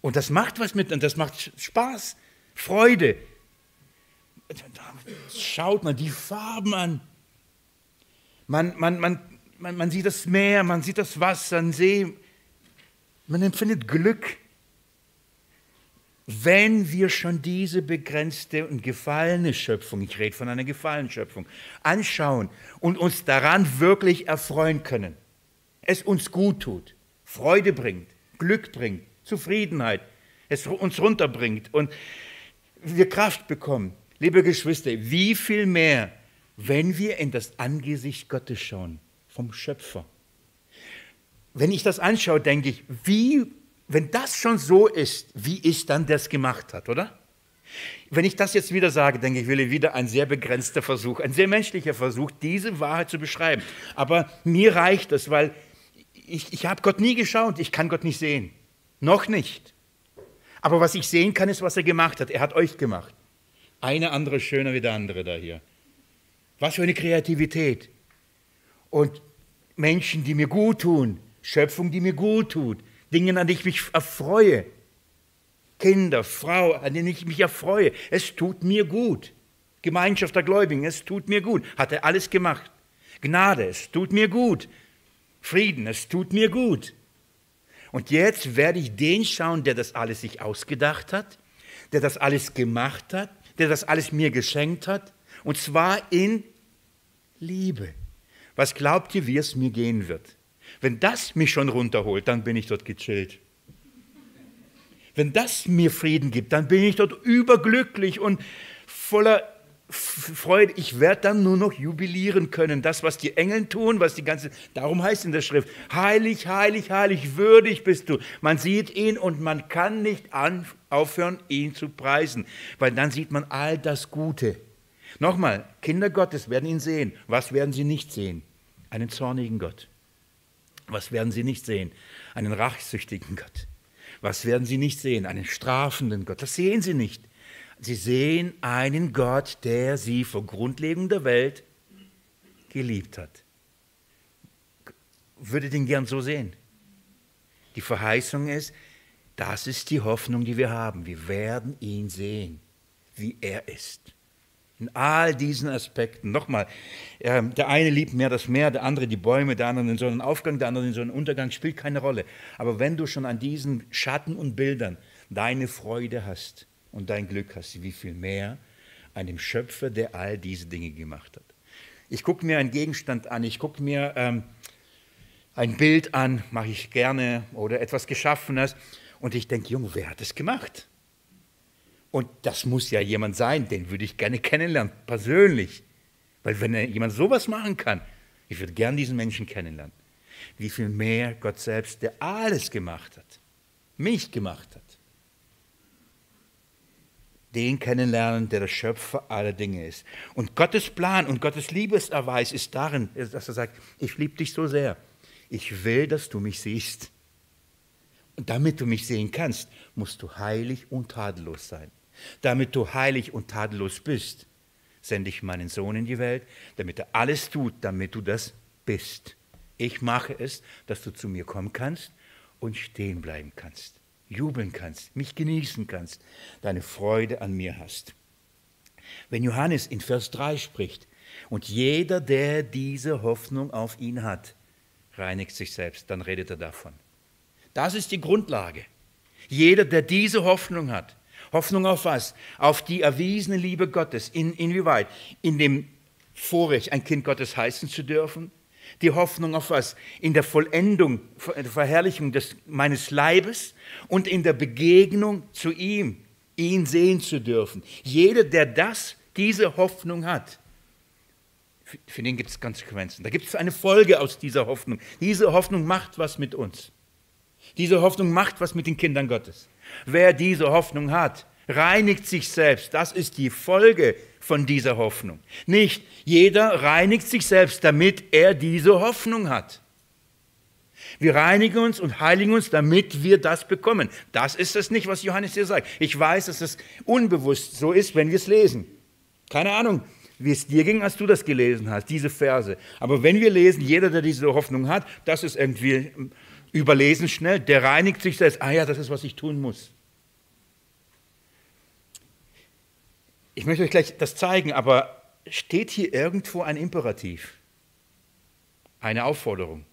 Und das macht was mit, und das macht Spaß, Freude schaut man die Farben an. Man, man, man, man, man sieht das Meer, man sieht das Wasser, den See. Man empfindet Glück. Wenn wir schon diese begrenzte und gefallene Schöpfung, ich rede von einer gefallenen Schöpfung, anschauen und uns daran wirklich erfreuen können, es uns gut tut, Freude bringt, Glück bringt, Zufriedenheit, es uns runterbringt und wir Kraft bekommen, Liebe Geschwister, wie viel mehr, wenn wir in das Angesicht Gottes schauen, vom Schöpfer. Wenn ich das anschaue, denke ich, wie, wenn das schon so ist, wie ist dann das gemacht hat, oder? Wenn ich das jetzt wieder sage, denke ich, will wieder ein sehr begrenzter Versuch, ein sehr menschlicher Versuch, diese Wahrheit zu beschreiben. Aber mir reicht es, weil ich, ich habe Gott nie geschaut, ich kann Gott nicht sehen. Noch nicht. Aber was ich sehen kann, ist, was er gemacht hat. Er hat euch gemacht. Eine andere schöner wie der andere da hier. Was für eine Kreativität. Und Menschen, die mir gut tun, Schöpfung, die mir gut tut, Dinge, an die ich mich erfreue. Kinder, Frau, an denen ich mich erfreue. Es tut mir gut. Gemeinschaft der Gläubigen, es tut mir gut. Hat er alles gemacht. Gnade, es tut mir gut. Frieden, es tut mir gut. Und jetzt werde ich den schauen, der das alles sich ausgedacht hat, der das alles gemacht hat, der das alles mir geschenkt hat, und zwar in Liebe. Was glaubt ihr, wie es mir gehen wird? Wenn das mich schon runterholt, dann bin ich dort gechillt. Wenn das mir Frieden gibt, dann bin ich dort überglücklich und voller Freude. Ich werde dann nur noch jubilieren können. Das, was die Engel tun, was die ganze, darum heißt in der Schrift, heilig, heilig, heilig, würdig bist du. Man sieht ihn und man kann nicht an, aufhören, ihn zu preisen, weil dann sieht man all das Gute. Nochmal, Kinder Gottes werden ihn sehen. Was werden sie nicht sehen? Einen zornigen Gott. Was werden sie nicht sehen? Einen rachsüchtigen Gott. Was werden sie nicht sehen? Einen strafenden Gott. Das sehen sie nicht. Sie sehen einen Gott, der sie vor Grundlegung der Welt geliebt hat. Würde den gern so sehen. Die Verheißung ist, das ist die Hoffnung, die wir haben. Wir werden ihn sehen, wie er ist. In all diesen Aspekten. Nochmal, ähm, der eine liebt mehr das Meer, der andere die Bäume, der andere den Sonnenaufgang, der andere den Sonnenuntergang, spielt keine Rolle. Aber wenn du schon an diesen Schatten und Bildern deine Freude hast, und dein Glück hast, wie viel mehr einem Schöpfer, der all diese Dinge gemacht hat. Ich gucke mir einen Gegenstand an, ich gucke mir ähm, ein Bild an, mache ich gerne oder etwas Geschaffenes und ich denke, Junge, wer hat das gemacht? Und das muss ja jemand sein, den würde ich gerne kennenlernen, persönlich. Weil wenn jemand sowas machen kann, ich würde gern diesen Menschen kennenlernen. Wie viel mehr Gott selbst, der alles gemacht hat, mich gemacht hat den kennenlernen, der der Schöpfer aller Dinge ist. Und Gottes Plan und Gottes Liebeserweis ist darin, dass er sagt, ich liebe dich so sehr. Ich will, dass du mich siehst. Und damit du mich sehen kannst, musst du heilig und tadellos sein. Damit du heilig und tadellos bist, sende ich meinen Sohn in die Welt, damit er alles tut, damit du das bist. Ich mache es, dass du zu mir kommen kannst und stehen bleiben kannst jubeln kannst, mich genießen kannst, deine Freude an mir hast. Wenn Johannes in Vers 3 spricht, und jeder, der diese Hoffnung auf ihn hat, reinigt sich selbst, dann redet er davon. Das ist die Grundlage. Jeder, der diese Hoffnung hat, Hoffnung auf was? Auf die erwiesene Liebe Gottes. In, inwieweit? In dem Vorrecht, ein Kind Gottes heißen zu dürfen, die Hoffnung auf was? In der Vollendung, der Verherrlichung des, meines Leibes und in der Begegnung zu ihm, ihn sehen zu dürfen. Jeder, der das, diese Hoffnung hat, für, für den gibt es Konsequenzen. Da gibt es eine Folge aus dieser Hoffnung. Diese Hoffnung macht was mit uns. Diese Hoffnung macht was mit den Kindern Gottes. Wer diese Hoffnung hat, reinigt sich selbst. Das ist die Folge von dieser Hoffnung. Nicht jeder reinigt sich selbst, damit er diese Hoffnung hat. Wir reinigen uns und heiligen uns, damit wir das bekommen. Das ist es nicht, was Johannes hier sagt. Ich weiß, dass es unbewusst so ist, wenn wir es lesen. Keine Ahnung, wie es dir ging, als du das gelesen hast, diese Verse. Aber wenn wir lesen, jeder, der diese Hoffnung hat, das ist irgendwie überlesen schnell, der reinigt sich selbst. Ah ja, das ist, was ich tun muss. Ich möchte euch gleich das zeigen, aber steht hier irgendwo ein Imperativ? Eine Aufforderung?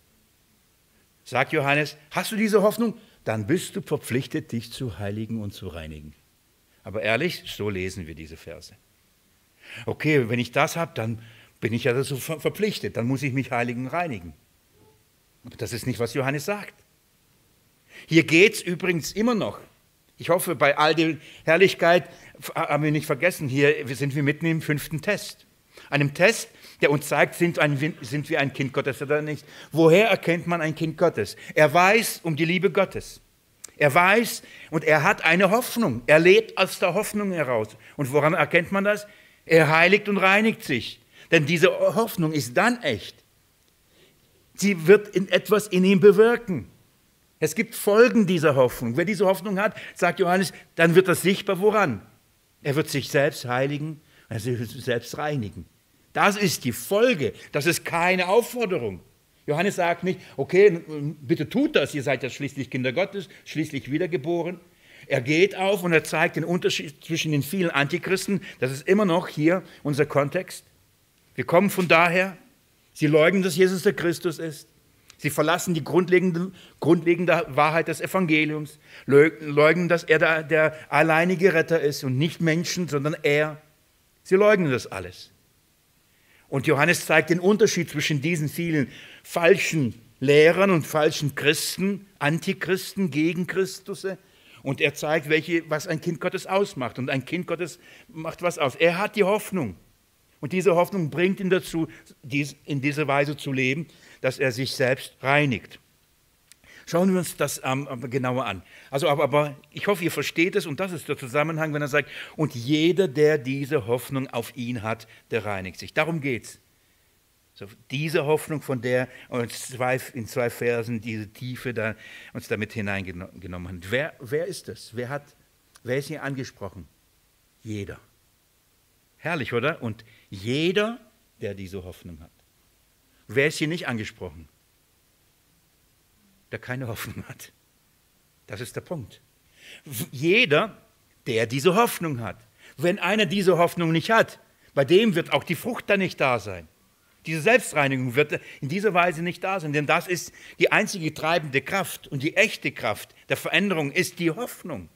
Sagt Johannes, hast du diese Hoffnung? Dann bist du verpflichtet, dich zu heiligen und zu reinigen. Aber ehrlich, so lesen wir diese Verse. Okay, wenn ich das habe, dann bin ich ja dazu verpflichtet, dann muss ich mich heiligen und reinigen. Aber das ist nicht, was Johannes sagt. Hier geht es übrigens immer noch Ich hoffe, bei all der Herrlichkeit haben wir nicht vergessen, hier sind wir mitten im fünften Test. Einem Test, der uns zeigt, sind, ein, sind wir ein Kind Gottes oder nicht. Woher erkennt man ein Kind Gottes? Er weiß um die Liebe Gottes. Er weiß und er hat eine Hoffnung. Er lebt aus der Hoffnung heraus. Und woran erkennt man das? Er heiligt und reinigt sich. Denn diese Hoffnung ist dann echt. Sie wird in etwas in ihm bewirken. Es gibt Folgen dieser Hoffnung. Wer diese Hoffnung hat, sagt Johannes, dann wird das sichtbar woran? Er wird sich selbst heiligen, er wird sich selbst reinigen. Das ist die Folge. Das ist keine Aufforderung. Johannes sagt nicht, okay, bitte tut das, ihr seid ja schließlich Kinder Gottes, schließlich wiedergeboren. Er geht auf und er zeigt den Unterschied zwischen den vielen Antichristen. Das ist immer noch hier unser Kontext. Wir kommen von daher, sie leugnen, dass Jesus der Christus ist. Sie verlassen die grundlegende, grundlegende Wahrheit des Evangeliums, leugnen, dass er der, der alleinige Retter ist und nicht Menschen, sondern er. Sie leugnen das alles. Und Johannes zeigt den Unterschied zwischen diesen vielen falschen Lehrern und falschen Christen, Antichristen gegen Christus. Und er zeigt, welche, was ein Kind Gottes ausmacht. Und ein Kind Gottes macht was aus. Er hat die Hoffnung. Und diese Hoffnung bringt ihn dazu, dies in dieser Weise zu leben, dass er sich selbst reinigt. Schauen wir uns das ähm, genauer an. Also, aber, aber ich hoffe, ihr versteht es und das ist der Zusammenhang, wenn er sagt, und jeder, der diese Hoffnung auf ihn hat, der reinigt sich. Darum geht es. So, diese Hoffnung, von der uns zwei, in zwei Versen diese Tiefe da, uns damit hineingenommen hat. Wer, wer ist das? Wer, hat, wer ist hier angesprochen? Jeder. Herrlich, oder? Und jeder, der diese Hoffnung hat. Wer ist hier nicht angesprochen? Der keine Hoffnung hat. Das ist der Punkt. Jeder, der diese Hoffnung hat. Wenn einer diese Hoffnung nicht hat, bei dem wird auch die Frucht dann nicht da sein. Diese Selbstreinigung wird in dieser Weise nicht da sein, denn das ist die einzige treibende Kraft und die echte Kraft der Veränderung ist die Hoffnung.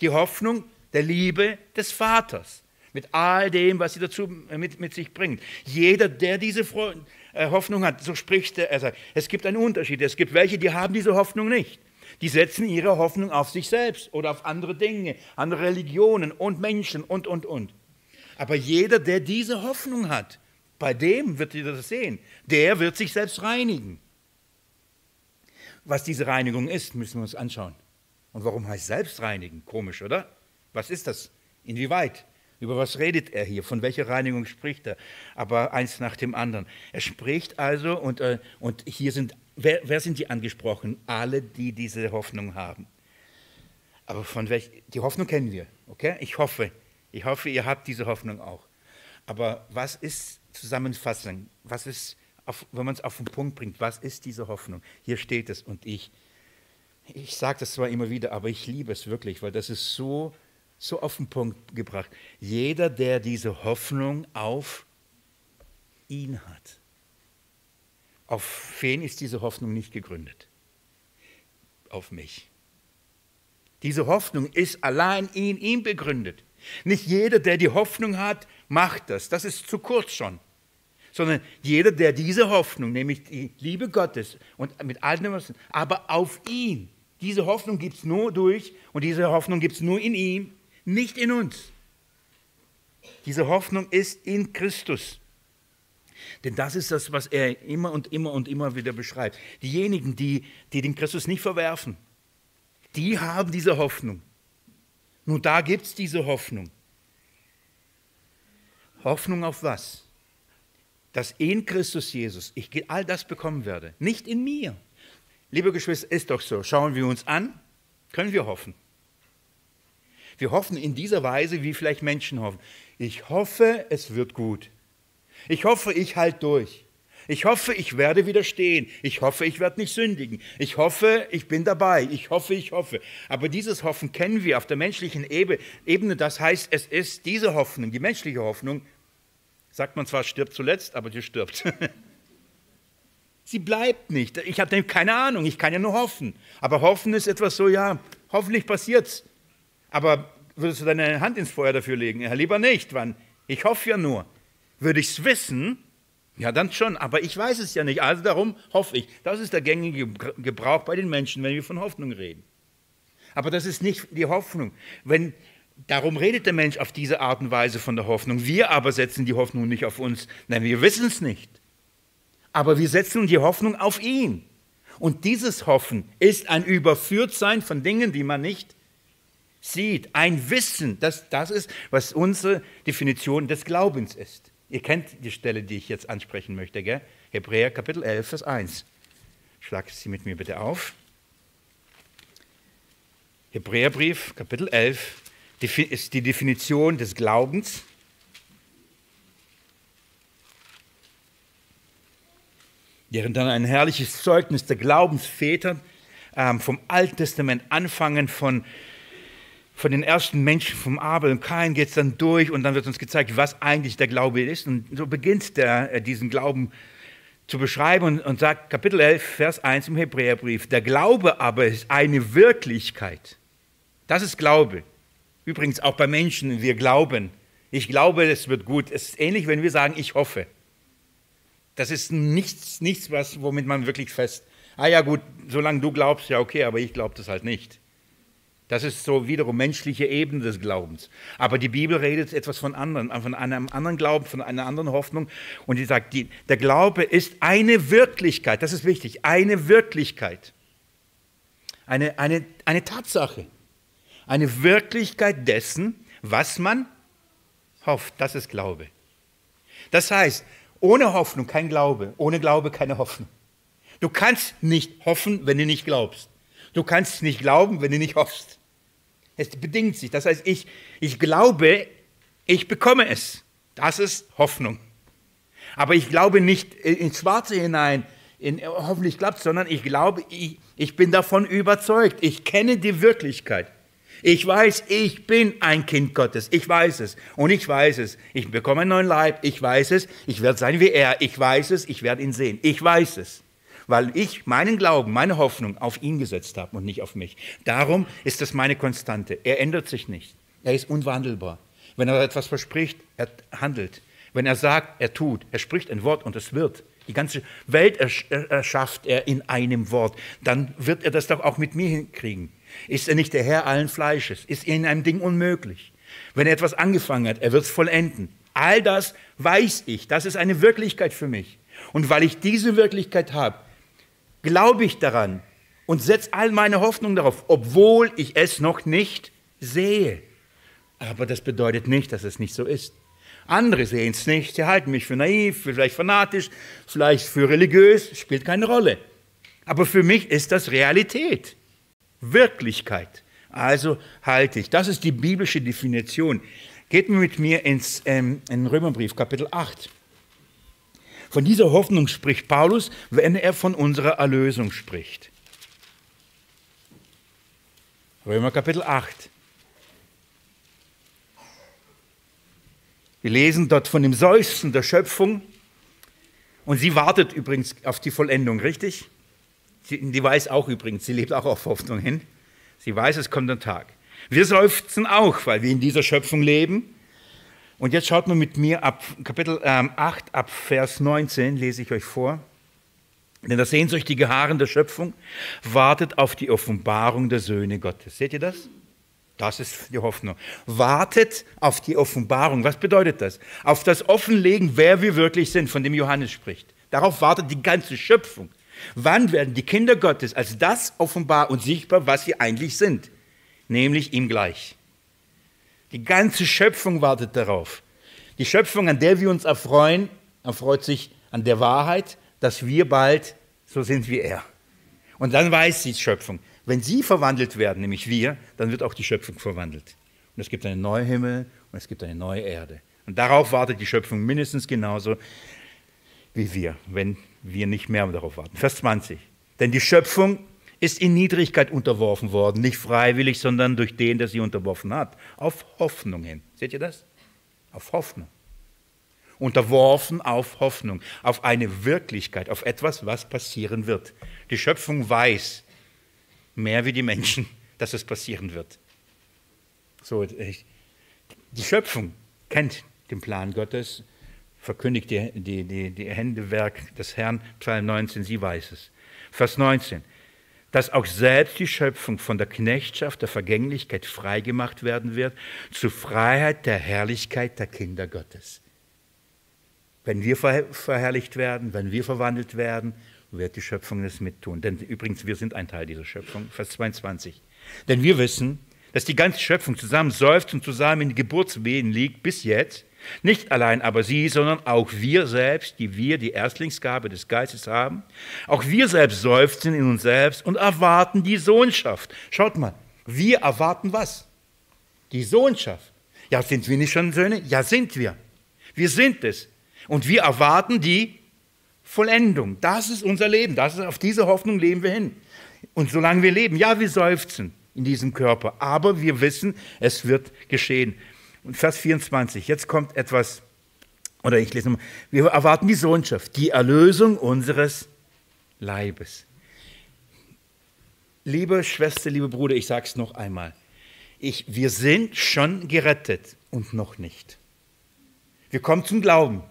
Die Hoffnung der Liebe des Vaters mit all dem, was sie dazu mit, mit sich bringt. Jeder, der diese äh, Hoffnung hat, so spricht er, er sagt, es gibt einen Unterschied. Es gibt welche, die haben diese Hoffnung nicht. Die setzen ihre Hoffnung auf sich selbst oder auf andere Dinge, andere Religionen und Menschen und, und, und. Aber jeder, der diese Hoffnung hat, bei dem wird ihr das sehen. Der wird sich selbst reinigen. Was diese Reinigung ist, müssen wir uns anschauen. Und warum heißt Selbstreinigen? Komisch, oder? Was ist das? Inwieweit? Über was redet er hier? Von welcher Reinigung spricht er? Aber eins nach dem anderen. Er spricht also, und, äh, und hier sind, wer, wer sind die angesprochen? Alle, die diese Hoffnung haben. Aber von welch, die Hoffnung kennen wir, okay? Ich hoffe, ich hoffe, ihr habt diese Hoffnung auch. Aber was ist zusammenfassen. Was ist, auf, wenn man es auf den Punkt bringt, was ist diese Hoffnung? Hier steht es und ich, ich sage das zwar immer wieder, aber ich liebe es wirklich, weil das ist so, so auf den Punkt gebracht. Jeder, der diese Hoffnung auf ihn hat, auf wen ist diese Hoffnung nicht gegründet? Auf mich. Diese Hoffnung ist allein in ihm begründet. Nicht jeder, der die Hoffnung hat, macht das. Das ist zu kurz schon. Sondern jeder, der diese Hoffnung, nämlich die Liebe Gottes und mit all dem, aber auf ihn, diese Hoffnung gibt es nur durch und diese Hoffnung gibt es nur in ihm, nicht in uns. Diese Hoffnung ist in Christus. Denn das ist das, was er immer und immer und immer wieder beschreibt. Diejenigen, die, die den Christus nicht verwerfen, die haben diese Hoffnung. Nur da gibt es diese Hoffnung. Hoffnung auf was? Dass in Christus Jesus ich all das bekommen werde, nicht in mir. Liebe Geschwister, ist doch so. Schauen wir uns an, können wir hoffen. Wir hoffen in dieser Weise, wie vielleicht Menschen hoffen. Ich hoffe, es wird gut. Ich hoffe, ich halte durch. Ich hoffe, ich werde widerstehen. Ich hoffe, ich werde nicht sündigen. Ich hoffe, ich bin dabei. Ich hoffe, ich hoffe. Aber dieses Hoffen kennen wir auf der menschlichen Ebene. Das heißt, es ist diese Hoffnung, die menschliche Hoffnung, sagt man zwar, stirbt zuletzt, aber sie stirbt. [laughs] sie bleibt nicht. Ich habe keine Ahnung, ich kann ja nur hoffen. Aber hoffen ist etwas so, ja, hoffentlich passiert's. Aber würdest du deine Hand ins Feuer dafür legen? Ja, lieber nicht, wann? Ich hoffe ja nur. Würde ich es wissen, ja, dann schon, aber ich weiß es ja nicht. Also darum hoffe ich. Das ist der gängige Gebrauch bei den Menschen, wenn wir von Hoffnung reden. Aber das ist nicht die Hoffnung. Wenn, darum redet der Mensch auf diese Art und Weise von der Hoffnung. Wir aber setzen die Hoffnung nicht auf uns. Nein, wir wissen es nicht. Aber wir setzen die Hoffnung auf ihn. Und dieses Hoffen ist ein Überführtsein von Dingen, die man nicht sieht. Ein Wissen. Das, das ist, was unsere Definition des Glaubens ist. Ihr kennt die Stelle, die ich jetzt ansprechen möchte, gell? Hebräer Kapitel 11, Vers 1. Schlag sie mit mir bitte auf. Hebräerbrief, Kapitel 11, ist die Definition des Glaubens. Deren dann ein herrliches Zeugnis der Glaubensväter ähm, vom Alten Testament anfangen, von, von den ersten Menschen, vom Abel und Kain geht es dann durch und dann wird uns gezeigt, was eigentlich der Glaube ist. Und so beginnt der, äh, diesen Glauben zu beschreiben und, und sagt Kapitel 11, Vers 1 im Hebräerbrief, der Glaube aber ist eine Wirklichkeit. Das ist Glaube. Übrigens auch bei Menschen, wir glauben. Ich glaube, es wird gut. Es ist ähnlich, wenn wir sagen, ich hoffe. Das ist nichts, nichts was, womit man wirklich fest, ah ja gut, solange du glaubst, ja okay, aber ich glaube das halt nicht. Das ist so wiederum menschliche Ebene des Glaubens. Aber die Bibel redet etwas von anderen, von einem anderen Glauben, von einer anderen Hoffnung. Und sie sagt, die, der Glaube ist eine Wirklichkeit, das ist wichtig, eine Wirklichkeit. Eine, eine, eine Tatsache. Eine Wirklichkeit dessen, was man hofft. Das ist Glaube. Das heißt, ohne Hoffnung kein Glaube, ohne Glaube keine Hoffnung. Du kannst nicht hoffen, wenn du nicht glaubst. Du kannst nicht glauben, wenn du nicht hoffst. Es bedingt sich. Das heißt, ich, ich glaube, ich bekomme es. Das ist Hoffnung. Aber ich glaube nicht ins Schwarze hinein, in, hoffentlich klappt sondern ich glaube, ich, ich bin davon überzeugt. Ich kenne die Wirklichkeit. Ich weiß, ich bin ein Kind Gottes. Ich weiß es. Und ich weiß es. Ich bekomme einen neuen Leib. Ich weiß es. Ich werde sein wie er. Ich weiß es. Ich werde ihn sehen. Ich weiß es. Weil ich meinen Glauben, meine Hoffnung auf ihn gesetzt habe und nicht auf mich. Darum ist das meine Konstante. Er ändert sich nicht. Er ist unwandelbar. Wenn er etwas verspricht, er handelt. Wenn er sagt, er tut. Er spricht ein Wort und es wird. Die ganze Welt erschafft er in einem Wort. Dann wird er das doch auch mit mir hinkriegen. Ist er nicht der Herr allen Fleisches? Ist er in einem Ding unmöglich? Wenn er etwas angefangen hat, er wird es vollenden. All das weiß ich. Das ist eine Wirklichkeit für mich. Und weil ich diese Wirklichkeit habe, glaube ich daran und setze all meine Hoffnung darauf, obwohl ich es noch nicht sehe. Aber das bedeutet nicht, dass es nicht so ist. Andere sehen es nicht, sie halten mich für naiv, vielleicht fanatisch, vielleicht für religiös, spielt keine Rolle. Aber für mich ist das Realität. Wirklichkeit. Also halte ich. Das ist die biblische Definition. Geht mit mir ins ähm, in Römerbrief, Kapitel 8. Von dieser Hoffnung spricht Paulus, wenn er von unserer Erlösung spricht. Römer Kapitel 8. Wir lesen dort von dem Seufzen der Schöpfung und sie wartet übrigens auf die Vollendung, richtig? Sie, die weiß auch übrigens, sie lebt auch auf Hoffnung hin. Sie weiß, es kommt ein Tag. Wir seufzen auch, weil wir in dieser Schöpfung leben. Und jetzt schaut mal mit mir ab Kapitel ähm, 8, ab Vers 19, lese ich euch vor. Denn das sehnsüchtige Haaren der Schöpfung wartet auf die Offenbarung der Söhne Gottes. Seht ihr das? Das ist die Hoffnung. Wartet auf die Offenbarung. Was bedeutet das? Auf das Offenlegen, wer wir wirklich sind, von dem Johannes spricht. Darauf wartet die ganze Schöpfung. Wann werden die Kinder Gottes als das offenbar und sichtbar, was sie eigentlich sind? Nämlich ihm gleich. Die ganze Schöpfung wartet darauf. Die Schöpfung, an der wir uns erfreuen, erfreut sich an der Wahrheit, dass wir bald so sind wie er. Und dann weiß die Schöpfung, wenn sie verwandelt werden, nämlich wir, dann wird auch die Schöpfung verwandelt. Und es gibt einen neuen Himmel und es gibt eine neue Erde. Und darauf wartet die Schöpfung mindestens genauso wie wir, wenn wir nicht mehr darauf warten. Vers 20. Denn die Schöpfung ist in Niedrigkeit unterworfen worden, nicht freiwillig, sondern durch den, der sie unterworfen hat. Auf Hoffnung hin. Seht ihr das? Auf Hoffnung. Unterworfen auf Hoffnung, auf eine Wirklichkeit, auf etwas, was passieren wird. Die Schöpfung weiß mehr wie die Menschen, [laughs] dass es passieren wird. So, die Schöpfung kennt den Plan Gottes verkündigt die, die, die, die Händewerk des Herrn, Psalm 19, sie weiß es. Vers 19. dass auch selbst die Schöpfung von der Knechtschaft der Vergänglichkeit freigemacht werden wird, zur Freiheit der Herrlichkeit der Kinder Gottes. Wenn wir verherrlicht werden, wenn wir verwandelt werden, wird die Schöpfung das mittun. Denn übrigens, wir sind ein Teil dieser Schöpfung. Vers 22. Denn wir wissen, dass die ganze Schöpfung zusammen seufzt und zusammen in Geburtswehen liegt bis jetzt. Nicht allein aber sie, sondern auch wir selbst, die wir die Erstlingsgabe des Geistes haben. Auch wir selbst seufzen in uns selbst und erwarten die Sohnschaft. Schaut mal, wir erwarten was? Die Sohnschaft. Ja, sind wir nicht schon Söhne? Ja, sind wir. Wir sind es. Und wir erwarten die Vollendung. Das ist unser Leben. Das ist, auf diese Hoffnung leben wir hin. Und solange wir leben, ja, wir seufzen in diesem Körper, aber wir wissen, es wird geschehen. Und Vers 24, jetzt kommt etwas, oder ich lese nochmal, wir erwarten die Sohnschaft, die Erlösung unseres Leibes. Liebe Schwester, liebe Bruder, ich sage es noch einmal. Ich, wir sind schon gerettet und noch nicht. Wir kommen zum Glauben.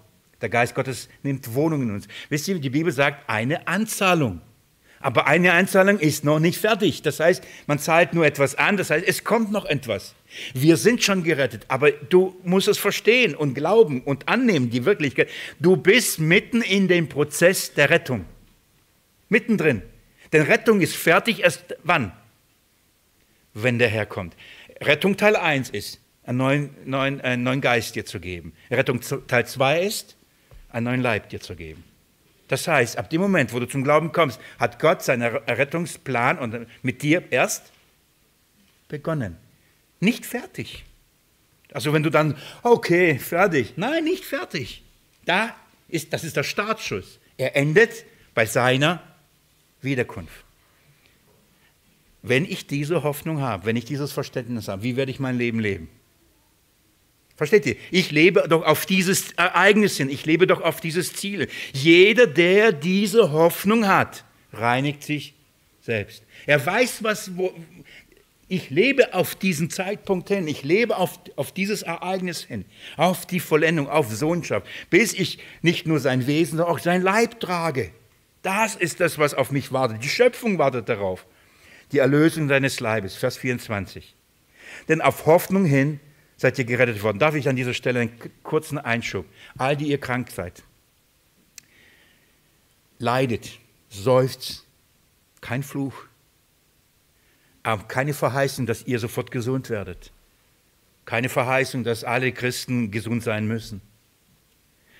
Der Geist Gottes nimmt Wohnung in uns. Wisst ihr, die Bibel sagt eine Anzahlung. Aber eine Einzahlung ist noch nicht fertig. Das heißt, man zahlt nur etwas an. Das heißt, es kommt noch etwas. Wir sind schon gerettet, aber du musst es verstehen und glauben und annehmen, die Wirklichkeit. Du bist mitten in dem Prozess der Rettung. Mittendrin. Denn Rettung ist fertig erst wann? Wenn der Herr kommt. Rettung Teil 1 ist, einen neuen, neuen, einen neuen Geist dir zu geben. Rettung Teil 2 ist, einen neuen Leib dir zu geben. Das heißt, ab dem Moment, wo du zum Glauben kommst, hat Gott seinen Rettungsplan und mit dir erst begonnen. Nicht fertig. Also wenn du dann, okay, fertig. Nein, nicht fertig. Da ist, das ist der Startschuss. Er endet bei seiner Wiederkunft. Wenn ich diese Hoffnung habe, wenn ich dieses Verständnis habe, wie werde ich mein Leben leben? Versteht ihr? Ich lebe doch auf dieses Ereignis hin, ich lebe doch auf dieses Ziel. Jeder, der diese Hoffnung hat, reinigt sich selbst. Er weiß, was, wo, ich lebe auf diesen Zeitpunkt hin, ich lebe auf, auf dieses Ereignis hin, auf die Vollendung, auf Sohnschaft, bis ich nicht nur sein Wesen, sondern auch sein Leib trage. Das ist das, was auf mich wartet. Die Schöpfung wartet darauf. Die Erlösung seines Leibes, Vers 24. Denn auf Hoffnung hin seid ihr gerettet worden. Darf ich an dieser Stelle einen kurzen Einschub? All die ihr krank seid, leidet, seufzt, kein Fluch, aber keine Verheißung, dass ihr sofort gesund werdet. Keine Verheißung, dass alle Christen gesund sein müssen.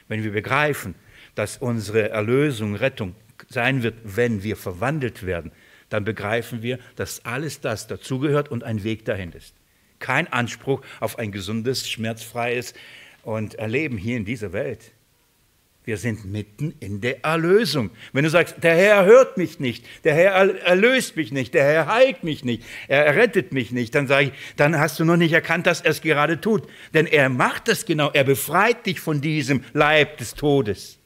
Wenn wir begreifen, dass unsere Erlösung, Rettung sein wird, wenn wir verwandelt werden, dann begreifen wir, dass alles das dazugehört und ein Weg dahin ist kein Anspruch auf ein gesundes, schmerzfreies und Erleben hier in dieser Welt. Wir sind mitten in der Erlösung. Wenn du sagst, der Herr hört mich nicht, der Herr erlöst mich nicht, der Herr heilt mich nicht, er rettet mich nicht, dann sage ich, dann hast du noch nicht erkannt, dass er es gerade tut. Denn er macht es genau, er befreit dich von diesem Leib des Todes.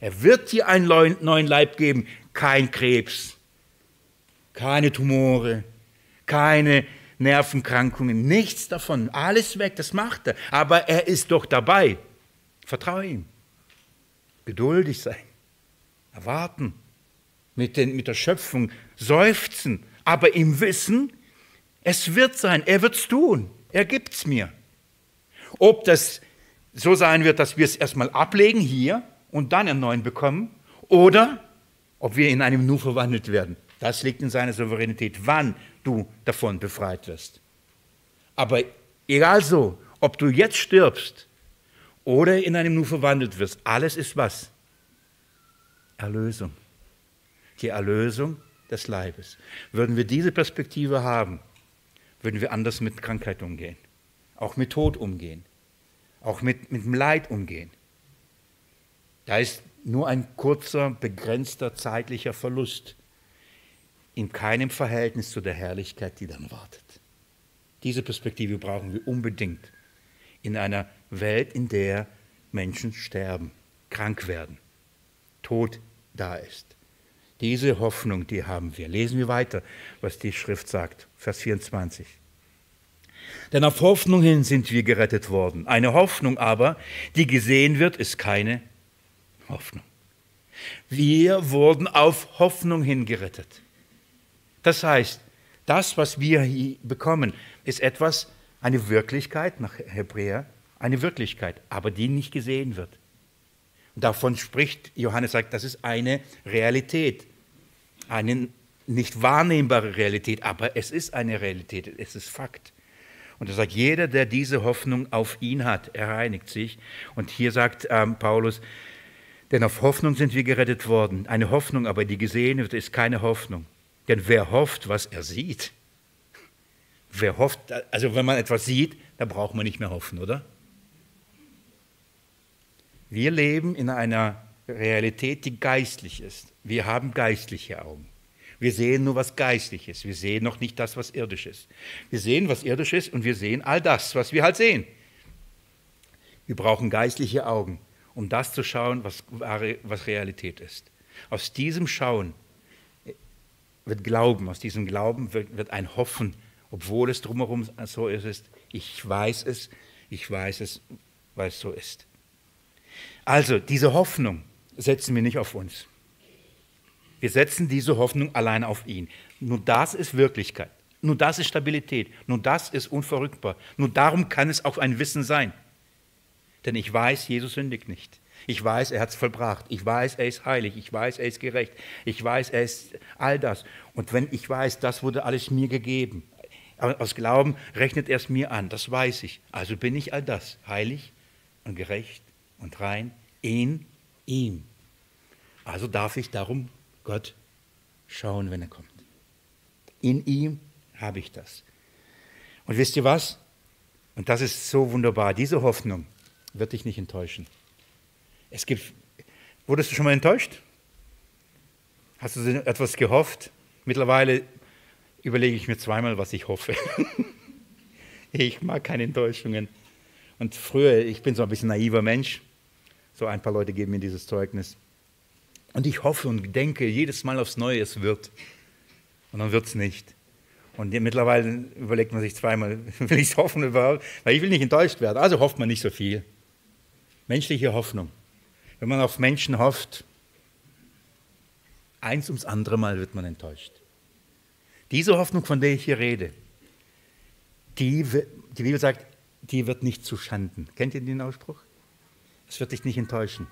Er wird dir einen neuen Leib geben, kein Krebs, keine Tumore, keine Nervenkrankungen, nichts davon, alles weg, das macht er. Aber er ist doch dabei. Vertraue ihm. Geduldig sein, erwarten, mit, den, mit der Schöpfung seufzen, aber im Wissen, es wird sein, er wird es tun, er gibt es mir. Ob das so sein wird, dass wir es erstmal ablegen hier und dann einen neuen bekommen, oder ob wir in einem Nu verwandelt werden. Das liegt in seiner Souveränität. Wann du davon befreit wirst. Aber egal so, ob du jetzt stirbst oder in einem Nu verwandelt wirst, alles ist was? Erlösung. Die Erlösung des Leibes. Würden wir diese Perspektive haben, würden wir anders mit Krankheit umgehen, auch mit Tod umgehen, auch mit, mit dem Leid umgehen. Da ist nur ein kurzer, begrenzter zeitlicher Verlust in keinem Verhältnis zu der Herrlichkeit, die dann wartet. Diese Perspektive brauchen wir unbedingt in einer Welt, in der Menschen sterben, krank werden, Tod da ist. Diese Hoffnung, die haben wir. Lesen wir weiter, was die Schrift sagt, Vers 24. Denn auf Hoffnung hin sind wir gerettet worden. Eine Hoffnung aber, die gesehen wird, ist keine Hoffnung. Wir wurden auf Hoffnung hin gerettet. Das heißt, das, was wir hier bekommen, ist etwas, eine Wirklichkeit nach Hebräer, eine Wirklichkeit, aber die nicht gesehen wird. Und davon spricht Johannes, sagt, das ist eine Realität, eine nicht wahrnehmbare Realität, aber es ist eine Realität, es ist Fakt. Und er sagt, jeder, der diese Hoffnung auf ihn hat, er reinigt sich. Und hier sagt ähm, Paulus, denn auf Hoffnung sind wir gerettet worden. Eine Hoffnung, aber die gesehen wird, ist keine Hoffnung. Denn wer hofft, was er sieht, wer hofft, also wenn man etwas sieht, dann braucht man nicht mehr hoffen, oder? Wir leben in einer Realität, die geistlich ist. Wir haben geistliche Augen. Wir sehen nur was Geistliches. Wir sehen noch nicht das, was irdisch ist. Wir sehen, was irdisch ist und wir sehen all das, was wir halt sehen. Wir brauchen geistliche Augen, um das zu schauen, was, was Realität ist. Aus diesem Schauen wird Glauben, aus diesem Glauben wird, ein Hoffen, obwohl es drumherum so ist. Ich weiß es, ich weiß es, weil es so ist. Also diese Hoffnung setzen wir nicht auf uns. Wir setzen diese Hoffnung allein auf ihn. Nur das ist Wirklichkeit. Nur das ist Stabilität. Nur das ist unverrückbar. Nur darum kann es auch ein Wissen sein. Denn ich weiß, Jesus sündigt nicht. Ich weiß, er hat es vollbracht. Ich weiß, er ist heilig. Ich weiß, er ist gerecht. Ich weiß, er ist all das. Und wenn ich weiß, das wurde alles mir gegeben, aus Glauben rechnet er es mir an. Das weiß ich. Also bin ich all das. Heilig und gerecht und rein in ihm. Also darf ich darum Gott schauen, wenn er kommt. In ihm habe ich das. Und wisst ihr was? Und das ist so wunderbar. Diese Hoffnung wird dich nicht enttäuschen. Es gibt, wurdest du schon mal enttäuscht? Hast du etwas gehofft? Mittlerweile überlege ich mir zweimal, was ich hoffe. [laughs] ich mag keine Enttäuschungen. Und früher, ich bin so ein bisschen naiver Mensch. So ein paar Leute geben mir dieses Zeugnis. Und ich hoffe und denke jedes Mal aufs Neue, es wird. Und dann wird es nicht. Und mittlerweile überlegt man sich zweimal, [laughs] will ich es hoffen überhaupt? Weil ich will nicht enttäuscht werden. Also hofft man nicht so viel. Menschliche Hoffnung. Wenn man auf Menschen hofft, eins ums andere Mal wird man enttäuscht. Diese Hoffnung, von der ich hier rede, die, die Bibel sagt, die wird nicht zu Schanden. Kennt ihr den Ausspruch? Es wird dich nicht enttäuschen.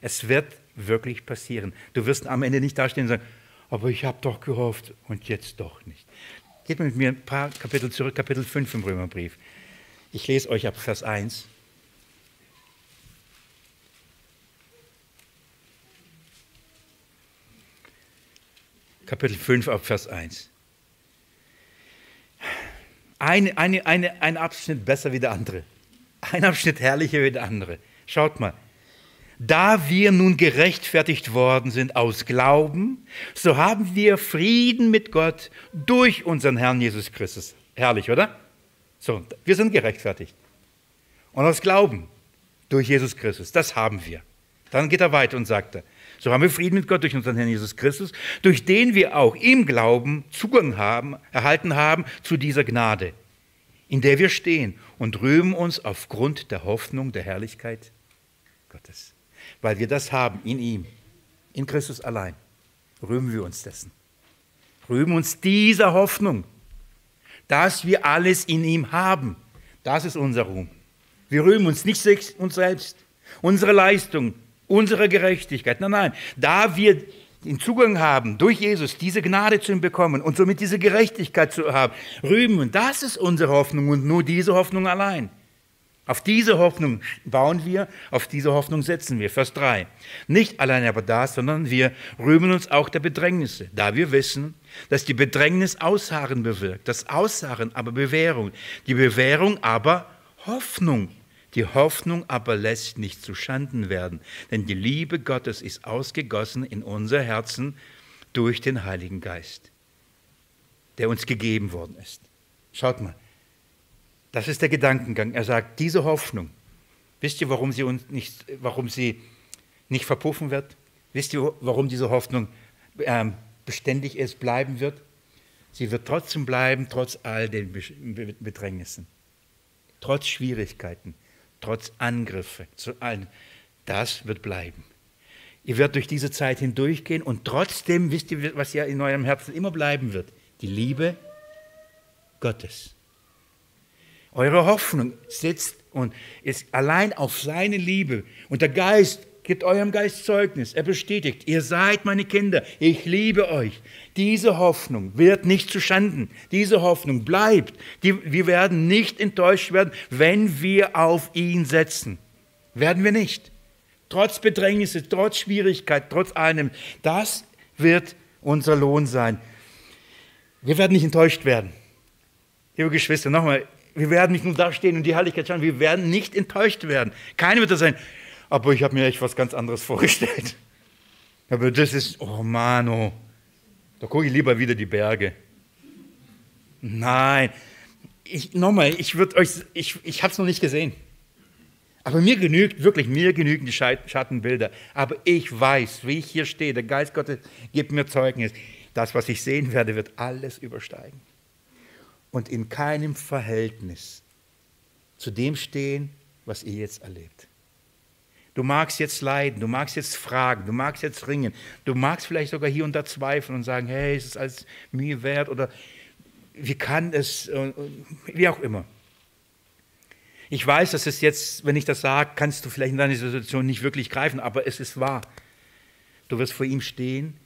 Es wird wirklich passieren. Du wirst am Ende nicht dastehen und sagen, aber ich habe doch gehofft und jetzt doch nicht. Geht mit mir ein paar Kapitel zurück, Kapitel 5 im Römerbrief. Ich lese euch ab Vers 1. Kapitel 5 ab Vers 1. Eine, eine, eine, ein Abschnitt besser wie der andere. Ein Abschnitt herrlicher wie der andere. Schaut mal. Da wir nun gerechtfertigt worden sind aus Glauben, so haben wir Frieden mit Gott durch unseren Herrn Jesus Christus. Herrlich, oder? So, wir sind gerechtfertigt. Und aus Glauben durch Jesus Christus, das haben wir. Dann geht er weiter und sagt er, so haben wir Frieden mit Gott durch unseren Herrn Jesus Christus, durch den wir auch im Glauben Zugang haben, erhalten haben zu dieser Gnade, in der wir stehen und rühmen uns aufgrund der Hoffnung der Herrlichkeit Gottes weil wir das haben in ihm, in Christus allein. Rühmen wir uns dessen. Rühmen uns dieser Hoffnung, dass wir alles in ihm haben. Das ist unser Ruhm. Wir rühmen uns nicht uns selbst, unsere Leistung, unsere Gerechtigkeit. Nein, nein. Da wir den Zugang haben, durch Jesus diese Gnade zu ihm bekommen und somit diese Gerechtigkeit zu haben, rühmen, das ist unsere Hoffnung und nur diese Hoffnung allein. Auf diese Hoffnung bauen wir, auf diese Hoffnung setzen wir. Vers 3. Nicht allein aber das, sondern wir rühmen uns auch der Bedrängnisse, da wir wissen, dass die Bedrängnis Ausharren bewirkt, das Ausharren aber Bewährung, die Bewährung aber Hoffnung. Die Hoffnung aber lässt nicht zu Schanden werden, denn die Liebe Gottes ist ausgegossen in unser Herzen durch den Heiligen Geist, der uns gegeben worden ist. Schaut mal, das ist der Gedankengang. Er sagt, diese Hoffnung, wisst ihr, warum sie, uns nicht, warum sie nicht verpuffen wird? Wisst ihr, warum diese Hoffnung ähm, beständig ist, bleiben wird? Sie wird trotzdem bleiben, trotz all den Bedrängnissen, trotz Schwierigkeiten, trotz Angriffe, zu allen. Das wird bleiben. Ihr werdet durch diese Zeit hindurchgehen und trotzdem wisst ihr, was ja in eurem Herzen immer bleiben wird. Die Liebe Gottes. Eure Hoffnung sitzt und ist allein auf seine Liebe. Und der Geist gibt eurem Geist Zeugnis. Er bestätigt, ihr seid meine Kinder. Ich liebe euch. Diese Hoffnung wird nicht zu Schanden. Diese Hoffnung bleibt. Die, wir werden nicht enttäuscht werden, wenn wir auf ihn setzen. Werden wir nicht. Trotz Bedrängnisse, trotz Schwierigkeit, trotz allem. Das wird unser Lohn sein. Wir werden nicht enttäuscht werden. Liebe Geschwister, nochmal, wir werden nicht nur da stehen und die Herrlichkeit schauen, wir werden nicht enttäuscht werden. Keiner wird da sein, aber ich habe mir echt was ganz anderes vorgestellt. Aber das ist, oh Mano, da gucke ich lieber wieder die Berge. Nein, ich, nochmal, ich würde euch, ich, ich habe es noch nicht gesehen. Aber mir genügt, wirklich, mir genügen die Schattenbilder. Aber ich weiß, wie ich hier stehe, der Geist Gottes gibt mir Zeugnis. Das, was ich sehen werde, wird alles übersteigen und in keinem Verhältnis zu dem stehen, was ihr jetzt erlebt. Du magst jetzt leiden, du magst jetzt fragen, du magst jetzt ringen, du magst vielleicht sogar hier und da zweifeln und sagen, hey, ist es alles mir wert oder wie kann es, wie auch immer. Ich weiß, dass es jetzt, wenn ich das sage, kannst du vielleicht in deiner Situation nicht wirklich greifen, aber es ist wahr. Du wirst vor ihm stehen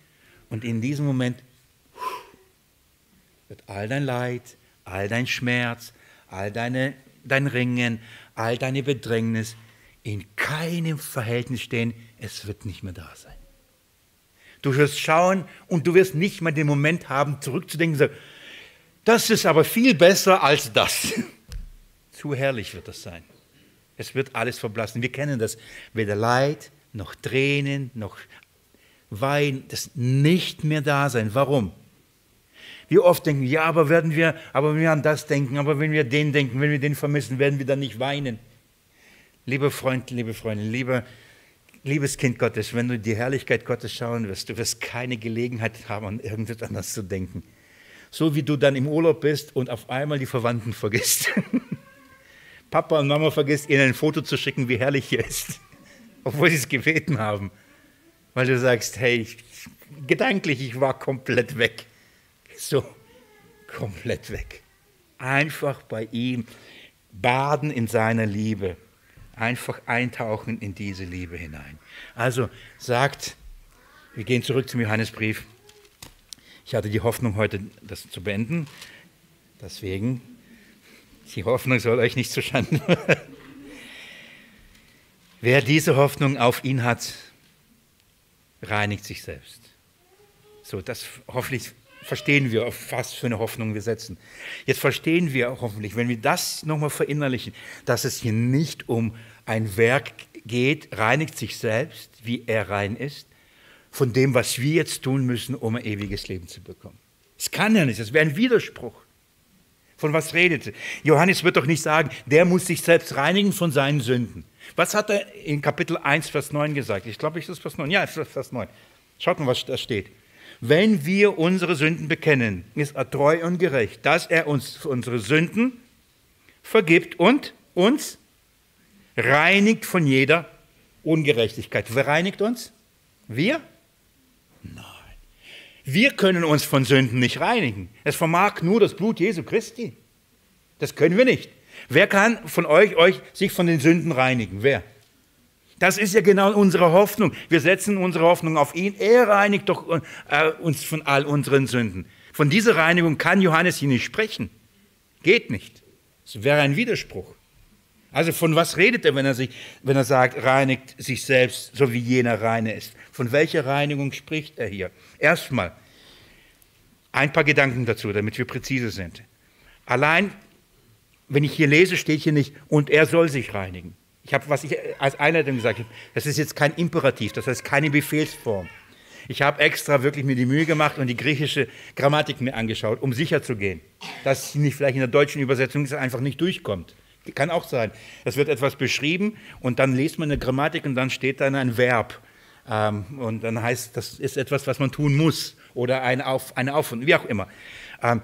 und in diesem Moment wird all dein Leid, all dein Schmerz, all deine, dein Ringen, all deine Bedrängnis in keinem Verhältnis stehen, es wird nicht mehr da sein. Du wirst schauen und du wirst nicht mal den Moment haben, zurückzudenken, so, das ist aber viel besser als das. [laughs] Zu herrlich wird das sein. Es wird alles verblassen. Wir kennen das. Weder Leid, noch Tränen, noch Wein, das nicht mehr da sein. Warum? Wir oft denken, ja, aber werden wir, aber wenn wir an das denken, aber wenn wir den denken, wenn wir den vermissen, werden wir dann nicht weinen. Lieber Freund, liebe Freundin, lieber, liebes Kind Gottes, wenn du die Herrlichkeit Gottes schauen wirst, du wirst keine Gelegenheit haben, an irgendetwas anderes zu denken. So wie du dann im Urlaub bist und auf einmal die Verwandten vergisst. [laughs] Papa und Mama vergisst, ihnen ein Foto zu schicken, wie herrlich hier ist, [laughs] obwohl sie es gebeten haben. Weil du sagst, hey, gedanklich, ich war komplett weg so komplett weg. Einfach bei ihm baden in seiner Liebe. Einfach eintauchen in diese Liebe hinein. Also sagt, wir gehen zurück zum Johannesbrief. Ich hatte die Hoffnung, heute das zu beenden. Deswegen, die Hoffnung soll euch nicht zustande. [laughs] Wer diese Hoffnung auf ihn hat, reinigt sich selbst. So, das hoffentlich verstehen wir, auf was für eine Hoffnung wir setzen. Jetzt verstehen wir hoffentlich, wenn wir das nochmal verinnerlichen, dass es hier nicht um ein Werk geht, reinigt sich selbst, wie er rein ist, von dem, was wir jetzt tun müssen, um ein ewiges Leben zu bekommen. Es kann ja nicht, das wäre ein Widerspruch. Von was redet Johannes wird doch nicht sagen, der muss sich selbst reinigen von seinen Sünden. Was hat er in Kapitel 1, Vers 9 gesagt? Ich glaube, ich ist Vers 9. Ja, es ist Vers 9. Schaut mal, was da steht. Wenn wir unsere Sünden bekennen, ist er treu und gerecht, dass er uns unsere Sünden vergibt und uns reinigt von jeder Ungerechtigkeit. Wer reinigt uns? Wir? Nein. Wir können uns von Sünden nicht reinigen. Es vermag nur das Blut Jesu Christi. Das können wir nicht. Wer kann von euch, euch sich von den Sünden reinigen? Wer? Das ist ja genau unsere Hoffnung. Wir setzen unsere Hoffnung auf ihn. Er reinigt doch äh, uns von all unseren Sünden. Von dieser Reinigung kann Johannes hier nicht sprechen. Geht nicht. Es wäre ein Widerspruch. Also von was redet er, wenn er, sich, wenn er sagt, reinigt sich selbst, so wie jener reine ist? Von welcher Reinigung spricht er hier? Erstmal ein paar Gedanken dazu, damit wir präzise sind. Allein, wenn ich hier lese, steht hier nicht, und er soll sich reinigen. Ich habe, was ich als Einleitung gesagt habe, das ist jetzt kein Imperativ, das heißt keine Befehlsform. Ich habe extra wirklich mir die Mühe gemacht und die griechische Grammatik mir angeschaut, um sicher zu gehen, dass sie nicht vielleicht in der deutschen Übersetzung einfach nicht durchkommt. Kann auch sein. Es wird etwas beschrieben und dann liest man eine Grammatik und dann steht dann ein Verb. Ähm, und dann heißt, das ist etwas, was man tun muss oder eine Auf, eine Auf wie auch immer. Ähm,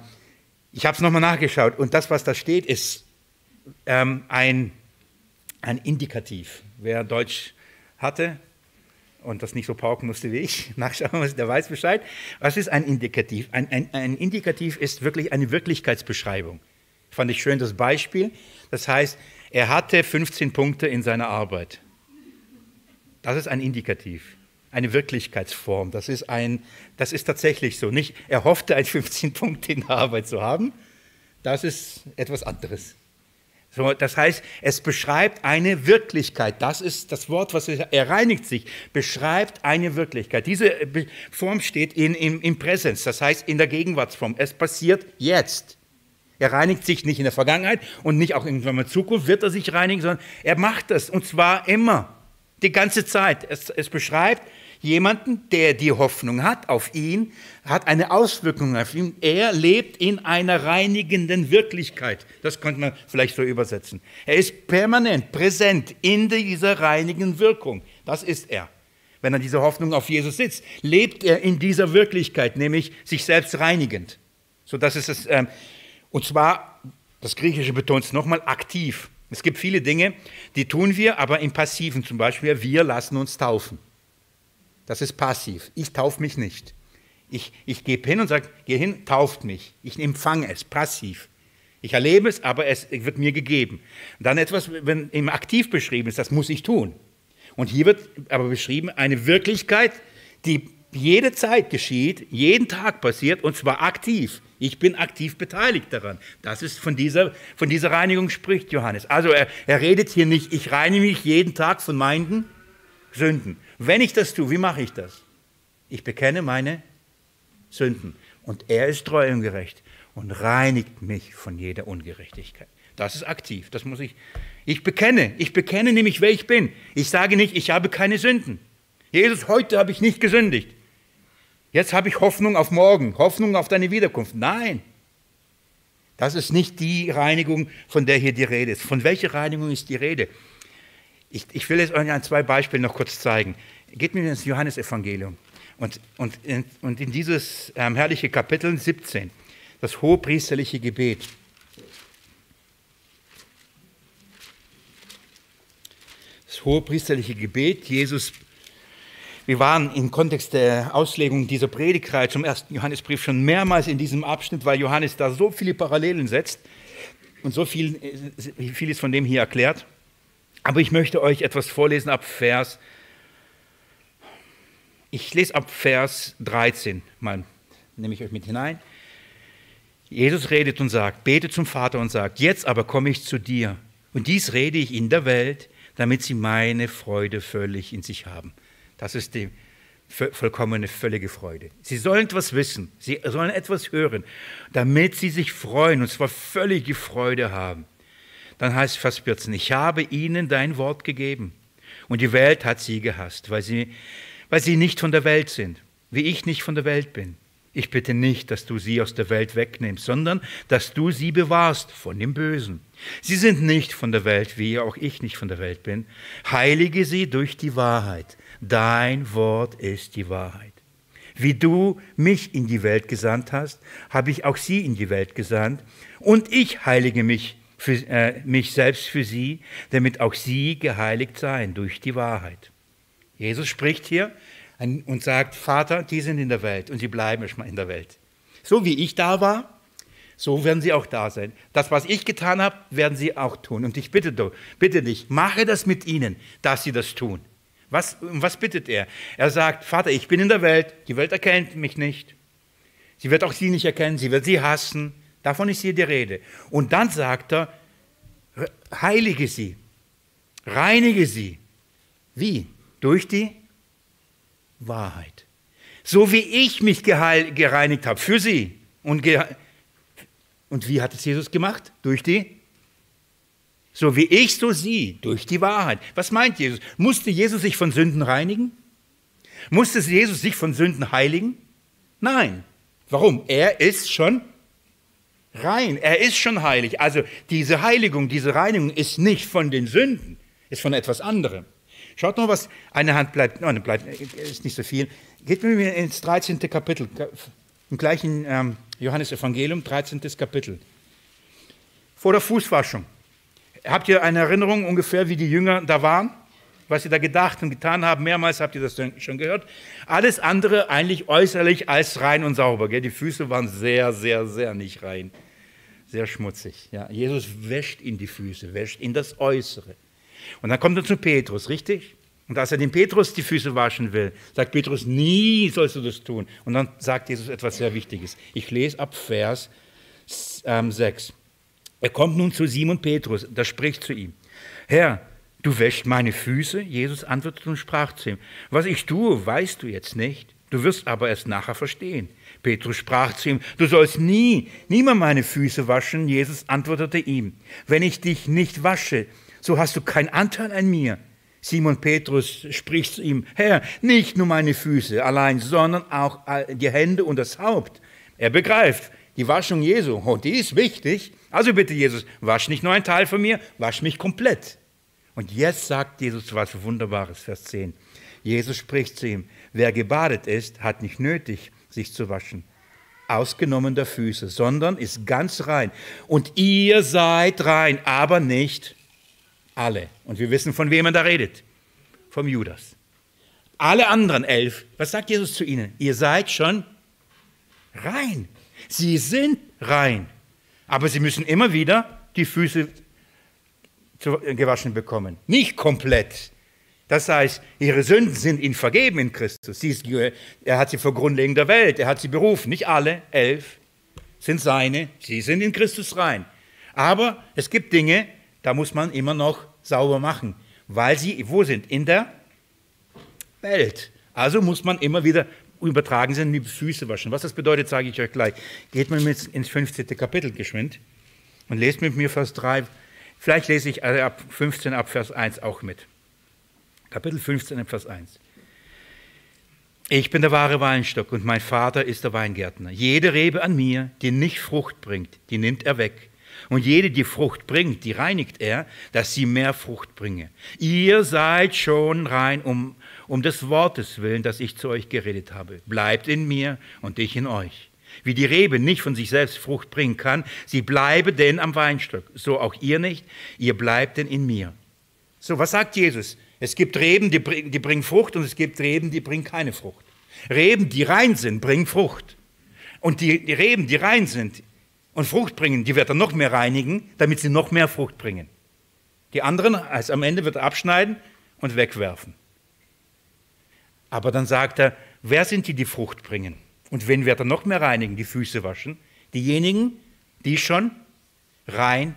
ich habe es nochmal nachgeschaut und das, was da steht, ist ähm, ein ein Indikativ. Wer Deutsch hatte, und das nicht so pauken musste wie ich, [laughs] nachschauen, der weiß Bescheid. Was ist ein Indikativ? Ein, ein, ein Indikativ ist wirklich eine Wirklichkeitsbeschreibung. Fand ich schön das Beispiel. Das heißt, er hatte 15 Punkte in seiner Arbeit. Das ist ein Indikativ, eine Wirklichkeitsform. Das ist, ein, das ist tatsächlich so. Nicht, er hoffte, ein 15 Punkte in der Arbeit zu haben. Das ist etwas anderes. So, das heißt, es beschreibt eine Wirklichkeit. Das ist das Wort, was er, reinigt sich, beschreibt eine Wirklichkeit. Diese Form steht in, in, in Präsenz, das heißt in der Gegenwartsform. Es passiert jetzt. Er reinigt sich nicht in der Vergangenheit und nicht auch in der Zukunft wird er sich reinigen, sondern er macht das und zwar immer, die ganze Zeit. Es, es beschreibt jemanden, der die Hoffnung hat auf ihn, hat eine Auswirkung auf ihn. Er lebt in einer reinigenden Wirklichkeit. Das könnte man vielleicht so übersetzen. Er ist permanent präsent in dieser reinigen Wirkung. Das ist er. Wenn er diese Hoffnung auf Jesus sitzt, lebt er in dieser Wirklichkeit, nämlich sich selbst reinigend. So, das ist es. Ähm, und zwar, das Griechische betont es nochmal, aktiv. Es gibt viele Dinge, die tun wir, aber im Passiven zum Beispiel, wir lassen uns taufen. Das ist passiv. Ich taufe mich nicht. Ich, ich gebe hin und sage, geh hin, tauft mich. Ich empfange es, passiv. Ich erlebe es, aber es wird mir gegeben. Dann etwas, wenn im Aktiv beschrieben ist, das muss ich tun. Und hier wird aber beschrieben eine Wirklichkeit, die jede Zeit geschieht, jeden Tag passiert und zwar aktiv. Ich bin aktiv beteiligt daran. Das ist von dieser, von dieser Reinigung spricht Johannes. Also er, er redet hier nicht, ich reinige mich jeden Tag von meinen Sünden. Wenn ich das tue, wie mache ich das? Ich bekenne meine Sünden und er ist treu und gerecht und reinigt mich von jeder Ungerechtigkeit. Das ist aktiv, das muss ich. Ich bekenne, ich bekenne nämlich, wer ich bin. Ich sage nicht, ich habe keine Sünden. Jesus, heute habe ich nicht gesündigt. Jetzt habe ich Hoffnung auf morgen, Hoffnung auf deine Wiederkunft. Nein, das ist nicht die Reinigung, von der hier die Rede ist. Von welcher Reinigung ist die Rede? Ich, ich will es euch an zwei Beispielen noch kurz zeigen. Geht mir ins Johannesevangelium und, und, in, und in dieses ähm, herrliche Kapitel 17, das hohepriesterliche Gebet. Das hohepriesterliche Gebet, Jesus wir waren im Kontext der Auslegung dieser Predigtreihe zum ersten Johannesbrief schon mehrmals in diesem Abschnitt, weil Johannes da so viele Parallelen setzt und so viel, vieles von dem hier erklärt. Aber ich möchte euch etwas vorlesen ab Vers. Ich lese ab Vers 13 mal, nehme ich euch mit hinein. Jesus redet und sagt, bete zum Vater und sagt, jetzt aber komme ich zu dir. Und dies rede ich in der Welt, damit sie meine Freude völlig in sich haben. Das ist die vollkommene, völlige Freude. Sie sollen etwas wissen, sie sollen etwas hören, damit sie sich freuen, und zwar völlige Freude haben. Dann heißt Vers 14, ich habe ihnen dein Wort gegeben, und die Welt hat sie gehasst, weil sie, weil sie nicht von der Welt sind, wie ich nicht von der Welt bin. Ich bitte nicht, dass du sie aus der Welt wegnimmst, sondern dass du sie bewahrst von dem Bösen. Sie sind nicht von der Welt, wie auch ich nicht von der Welt bin. Heilige sie durch die Wahrheit. Dein Wort ist die Wahrheit. Wie du mich in die Welt gesandt hast, habe ich auch sie in die Welt gesandt. Und ich heilige mich, für, äh, mich selbst für sie, damit auch sie geheiligt seien durch die Wahrheit. Jesus spricht hier und sagt, Vater, die sind in der Welt und sie bleiben erstmal in der Welt. So wie ich da war, so werden sie auch da sein. Das, was ich getan habe, werden sie auch tun. Und ich bitte, bitte dich, mache das mit ihnen, dass sie das tun. Was, was bittet er? Er sagt, Vater, ich bin in der Welt, die Welt erkennt mich nicht. Sie wird auch sie nicht erkennen, sie wird sie hassen. Davon ist hier die Rede. Und dann sagt er, heilige sie, reinige sie. Wie? Durch die Wahrheit. So wie ich mich gereinigt habe für sie. Und, und wie hat es Jesus gemacht? Durch die so wie ich, so sie, durch die Wahrheit. Was meint Jesus? Musste Jesus sich von Sünden reinigen? Musste Jesus sich von Sünden heiligen? Nein. Warum? Er ist schon rein. Er ist schon heilig. Also diese Heiligung, diese Reinigung ist nicht von den Sünden, ist von etwas anderem. Schaut noch, was eine Hand bleibt. Nein, bleibt, ist nicht so viel. Geht mit mir ins 13. Kapitel, im gleichen ähm, Johannesevangelium, 13. Kapitel. Vor der Fußwaschung. Habt ihr eine Erinnerung ungefähr, wie die Jünger da waren? Was sie da gedacht und getan haben. Mehrmals habt ihr das schon gehört. Alles andere eigentlich äußerlich als rein und sauber. Gell? Die Füße waren sehr, sehr, sehr nicht rein. Sehr schmutzig. Ja, Jesus wäscht ihn die Füße, wäscht ihn das Äußere. Und dann kommt er zu Petrus, richtig? Und als er dem Petrus die Füße waschen will, sagt Petrus, nie sollst du das tun. Und dann sagt Jesus etwas sehr Wichtiges. Ich lese ab Vers ähm, 6. Er kommt nun zu Simon Petrus, der spricht zu ihm. Herr, du wäschst meine Füße? Jesus antwortete und sprach zu ihm. Was ich tue, weißt du jetzt nicht. Du wirst aber erst nachher verstehen. Petrus sprach zu ihm, du sollst nie, niemand meine Füße waschen. Jesus antwortete ihm, wenn ich dich nicht wasche, so hast du keinen Anteil an mir. Simon Petrus spricht zu ihm, Herr, nicht nur meine Füße allein, sondern auch die Hände und das Haupt. Er begreift, die Waschung Jesu, oh, die ist wichtig. Also bitte Jesus, wasch nicht nur ein Teil von mir, wasch mich komplett. Und jetzt sagt Jesus was Wunderbares, Vers 10. Jesus spricht zu ihm, wer gebadet ist, hat nicht nötig, sich zu waschen, ausgenommen der Füße, sondern ist ganz rein. Und ihr seid rein, aber nicht alle. Und wir wissen, von wem er da redet. Vom Judas. Alle anderen elf, was sagt Jesus zu ihnen? Ihr seid schon rein. Sie sind rein. Aber sie müssen immer wieder die Füße gewaschen bekommen. Nicht komplett. Das heißt, ihre Sünden sind ihnen vergeben in Christus. Ist, er hat sie vor Grundlegung der Welt, er hat sie berufen. Nicht alle, elf sind seine, sie sind in Christus rein. Aber es gibt Dinge, da muss man immer noch sauber machen, weil sie wo sind? In der Welt. Also muss man immer wieder übertragen sind, die Füße waschen. Was das bedeutet, sage ich euch gleich. Geht mal mit ins 15. Kapitel geschwind und lest mit mir Vers 3. Vielleicht lese ich also ab 15 ab Vers 1 auch mit. Kapitel 15 Vers 1. Ich bin der wahre Weinstock und mein Vater ist der Weingärtner. Jede Rebe an mir, die nicht Frucht bringt, die nimmt er weg. Und jede, die Frucht bringt, die reinigt er, dass sie mehr Frucht bringe. Ihr seid schon rein um, um des Wortes willen, das ich zu euch geredet habe. Bleibt in mir und ich in euch. Wie die Rebe nicht von sich selbst Frucht bringen kann, sie bleibe denn am Weinstock. So auch ihr nicht, ihr bleibt denn in mir. So, was sagt Jesus? Es gibt Reben, die, die bringen Frucht und es gibt Reben, die bringen keine Frucht. Reben, die rein sind, bringen Frucht. Und die, die Reben, die rein sind, und Frucht bringen, die wird er noch mehr reinigen, damit sie noch mehr Frucht bringen. Die anderen, also am Ende wird er abschneiden und wegwerfen. Aber dann sagt er, wer sind die, die Frucht bringen? Und wen wird er noch mehr reinigen, die Füße waschen? Diejenigen, die schon rein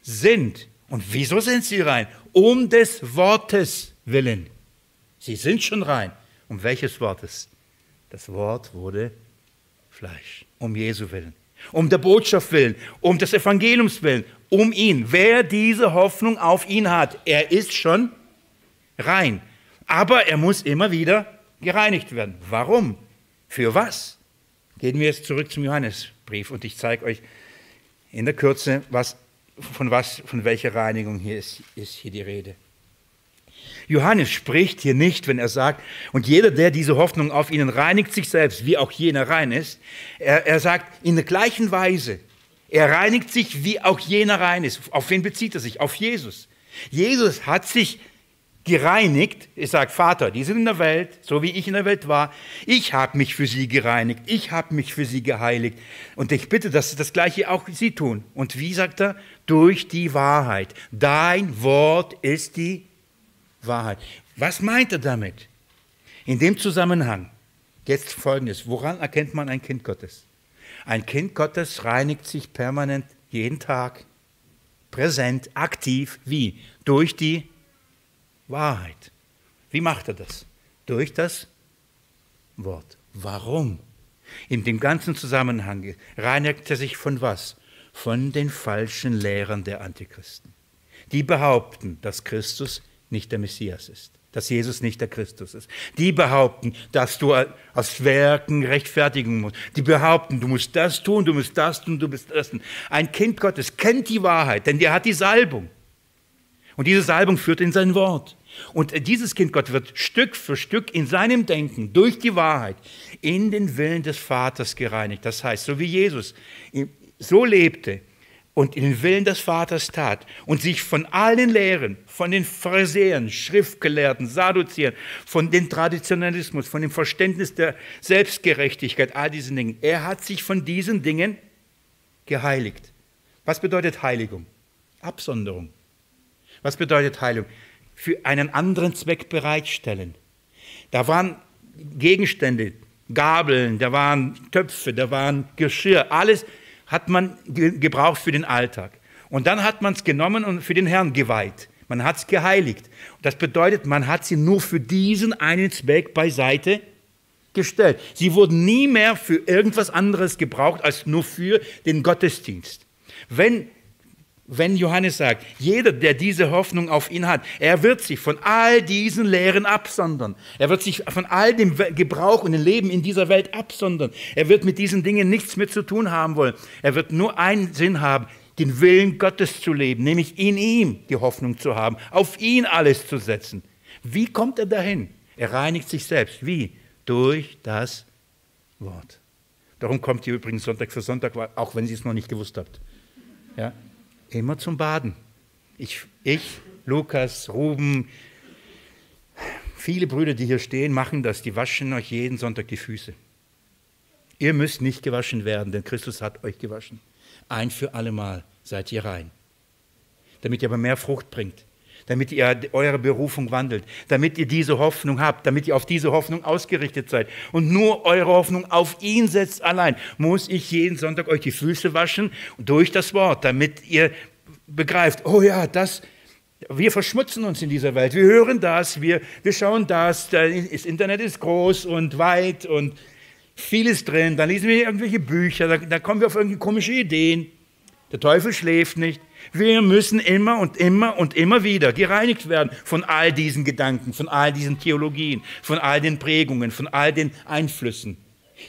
sind. Und wieso sind sie rein? Um des Wortes willen. Sie sind schon rein. Um welches Wortes? Das Wort wurde Fleisch. Um Jesu willen um der Botschaft willen, um des Evangeliums willen, um ihn. Wer diese Hoffnung auf ihn hat, er ist schon rein. Aber er muss immer wieder gereinigt werden. Warum? Für was? Gehen wir jetzt zurück zum Johannesbrief und ich zeige euch in der Kürze, was, von, was, von welcher Reinigung hier ist, ist hier die Rede. Johannes spricht hier nicht, wenn er sagt, und jeder, der diese Hoffnung auf ihnen reinigt sich selbst, wie auch jener rein ist. Er, er sagt in der gleichen Weise, er reinigt sich, wie auch jener rein ist. Auf wen bezieht er sich? Auf Jesus. Jesus hat sich gereinigt. Er sagt, Vater, die sind in der Welt, so wie ich in der Welt war. Ich habe mich für sie gereinigt. Ich habe mich für sie geheiligt. Und ich bitte, dass sie das Gleiche auch sie tun. Und wie sagt er? Durch die Wahrheit. Dein Wort ist die Wahrheit. Was meint er damit? In dem Zusammenhang jetzt folgendes. Woran erkennt man ein Kind Gottes? Ein Kind Gottes reinigt sich permanent jeden Tag, präsent, aktiv. Wie? Durch die Wahrheit. Wie macht er das? Durch das Wort. Warum? In dem ganzen Zusammenhang reinigt er sich von was? Von den falschen Lehrern der Antichristen. Die behaupten, dass Christus nicht der Messias ist, dass Jesus nicht der Christus ist. Die behaupten, dass du aus Werken rechtfertigen musst. Die behaupten, du musst das tun, du musst das tun, du musst das tun. Ein Kind Gottes kennt die Wahrheit, denn der hat die Salbung. Und diese Salbung führt in sein Wort. Und dieses Kind Gott wird Stück für Stück in seinem Denken durch die Wahrheit in den Willen des Vaters gereinigt. Das heißt, so wie Jesus so lebte, und in den Willen des Vaters tat und sich von allen Lehren, von den Pharisäern, Schriftgelehrten, Sadduzieren, von dem Traditionalismus, von dem Verständnis der Selbstgerechtigkeit, all diesen Dingen, er hat sich von diesen Dingen geheiligt. Was bedeutet Heiligung? Absonderung. Was bedeutet Heiligung? Für einen anderen Zweck bereitstellen. Da waren Gegenstände, Gabeln, da waren Töpfe, da waren Geschirr, alles hat man gebraucht für den Alltag. Und dann hat man es genommen und für den Herrn geweiht. Man hat es geheiligt. Das bedeutet, man hat sie nur für diesen einen Zweck beiseite gestellt. Sie wurden nie mehr für irgendwas anderes gebraucht als nur für den Gottesdienst. Wenn wenn Johannes sagt, jeder, der diese Hoffnung auf ihn hat, er wird sich von all diesen Lehren absondern. Er wird sich von all dem Gebrauch und dem Leben in dieser Welt absondern. Er wird mit diesen Dingen nichts mehr zu tun haben wollen. Er wird nur einen Sinn haben, den Willen Gottes zu leben, nämlich in ihm die Hoffnung zu haben, auf ihn alles zu setzen. Wie kommt er dahin? Er reinigt sich selbst. Wie? Durch das Wort. Darum kommt ihr übrigens Sonntag für Sonntag, auch wenn Sie es noch nicht gewusst habt. Ja? Immer zum Baden. Ich, ich, Lukas, Ruben, viele Brüder, die hier stehen, machen das. Die waschen euch jeden Sonntag die Füße. Ihr müsst nicht gewaschen werden, denn Christus hat euch gewaschen. Ein für allemal seid ihr rein. Damit ihr aber mehr Frucht bringt damit ihr eure Berufung wandelt, damit ihr diese Hoffnung habt, damit ihr auf diese Hoffnung ausgerichtet seid und nur eure Hoffnung auf ihn setzt allein, muss ich jeden Sonntag euch die Füße waschen durch das Wort, damit ihr begreift, oh ja, das, wir verschmutzen uns in dieser Welt. Wir hören das, wir, wir schauen das, das Internet ist groß und weit und vieles drin. Dann lesen wir irgendwelche Bücher, da, da kommen wir auf irgendwelche komische Ideen. Der Teufel schläft nicht. Wir müssen immer und immer und immer wieder gereinigt werden von all diesen Gedanken, von all diesen Theologien, von all den Prägungen, von all den Einflüssen.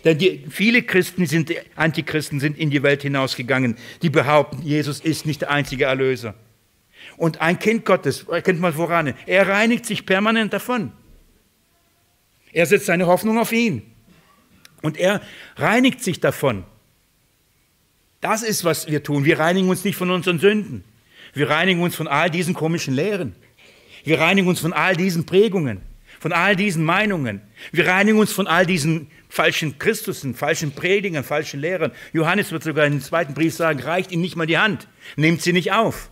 Denn die, viele Christen sind, Antichristen sind in die Welt hinausgegangen, die behaupten, Jesus ist nicht der einzige Erlöser. Und ein Kind Gottes, erkennt man woran, er reinigt sich permanent davon. Er setzt seine Hoffnung auf ihn. Und er reinigt sich davon. Das ist, was wir tun. Wir reinigen uns nicht von unseren Sünden. Wir reinigen uns von all diesen komischen Lehren. Wir reinigen uns von all diesen Prägungen, von all diesen Meinungen. Wir reinigen uns von all diesen falschen Christusen, falschen Predigern, falschen Lehrern. Johannes wird sogar in dem zweiten Brief sagen, reicht ihnen nicht mal die Hand, nehmt sie nicht auf,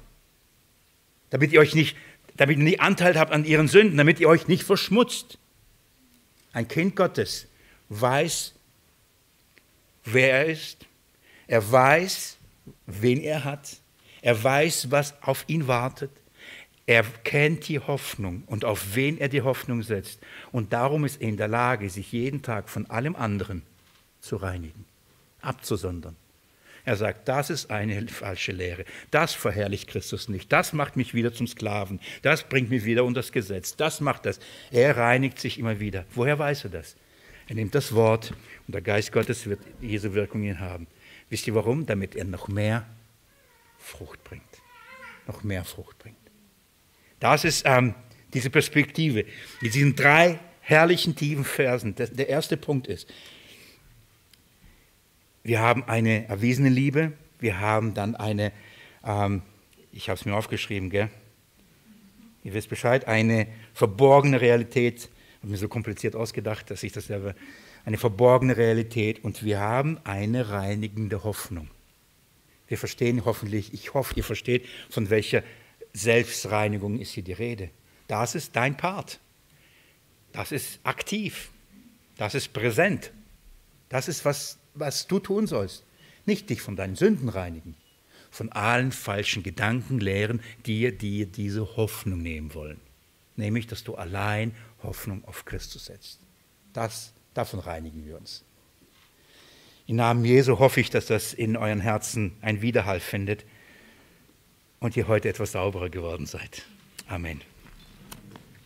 damit ihr euch nicht, damit ihr nicht Anteil habt an ihren Sünden, damit ihr euch nicht verschmutzt. Ein Kind Gottes weiß, wer er ist, er weiß, wen er hat. Er weiß, was auf ihn wartet. Er kennt die Hoffnung und auf wen er die Hoffnung setzt. Und darum ist er in der Lage, sich jeden Tag von allem anderen zu reinigen, abzusondern. Er sagt, das ist eine [laughs] falsche Lehre. Das verherrlicht Christus nicht. Das macht mich wieder zum Sklaven. Das bringt mich wieder unter das Gesetz. Das macht das. Er reinigt sich immer wieder. Woher weiß er das? Er nimmt das Wort und der Geist Gottes wird diese Wirkung ihn haben. Wisst ihr warum? Damit er noch mehr Frucht bringt. Noch mehr Frucht bringt. Das ist ähm, diese Perspektive mit diesen drei herrlichen tiefen Versen. Das, der erste Punkt ist, wir haben eine erwiesene Liebe, wir haben dann eine, ähm, ich habe es mir aufgeschrieben, gell? ihr wisst Bescheid, eine verborgene Realität. Ich habe mir so kompliziert ausgedacht, dass ich das selber eine verborgene Realität und wir haben eine reinigende Hoffnung. Wir verstehen hoffentlich, ich hoffe, ihr versteht, von welcher Selbstreinigung ist hier die Rede. Das ist dein Part. Das ist aktiv. Das ist präsent. Das ist, was, was du tun sollst. Nicht dich von deinen Sünden reinigen, von allen falschen Gedanken lehren, die dir diese Hoffnung nehmen wollen. Nämlich, dass du allein Hoffnung auf Christus setzt. Das Davon reinigen wir uns. Im Namen Jesu hoffe ich, dass das in euren Herzen ein Widerhall findet und ihr heute etwas sauberer geworden seid. Amen.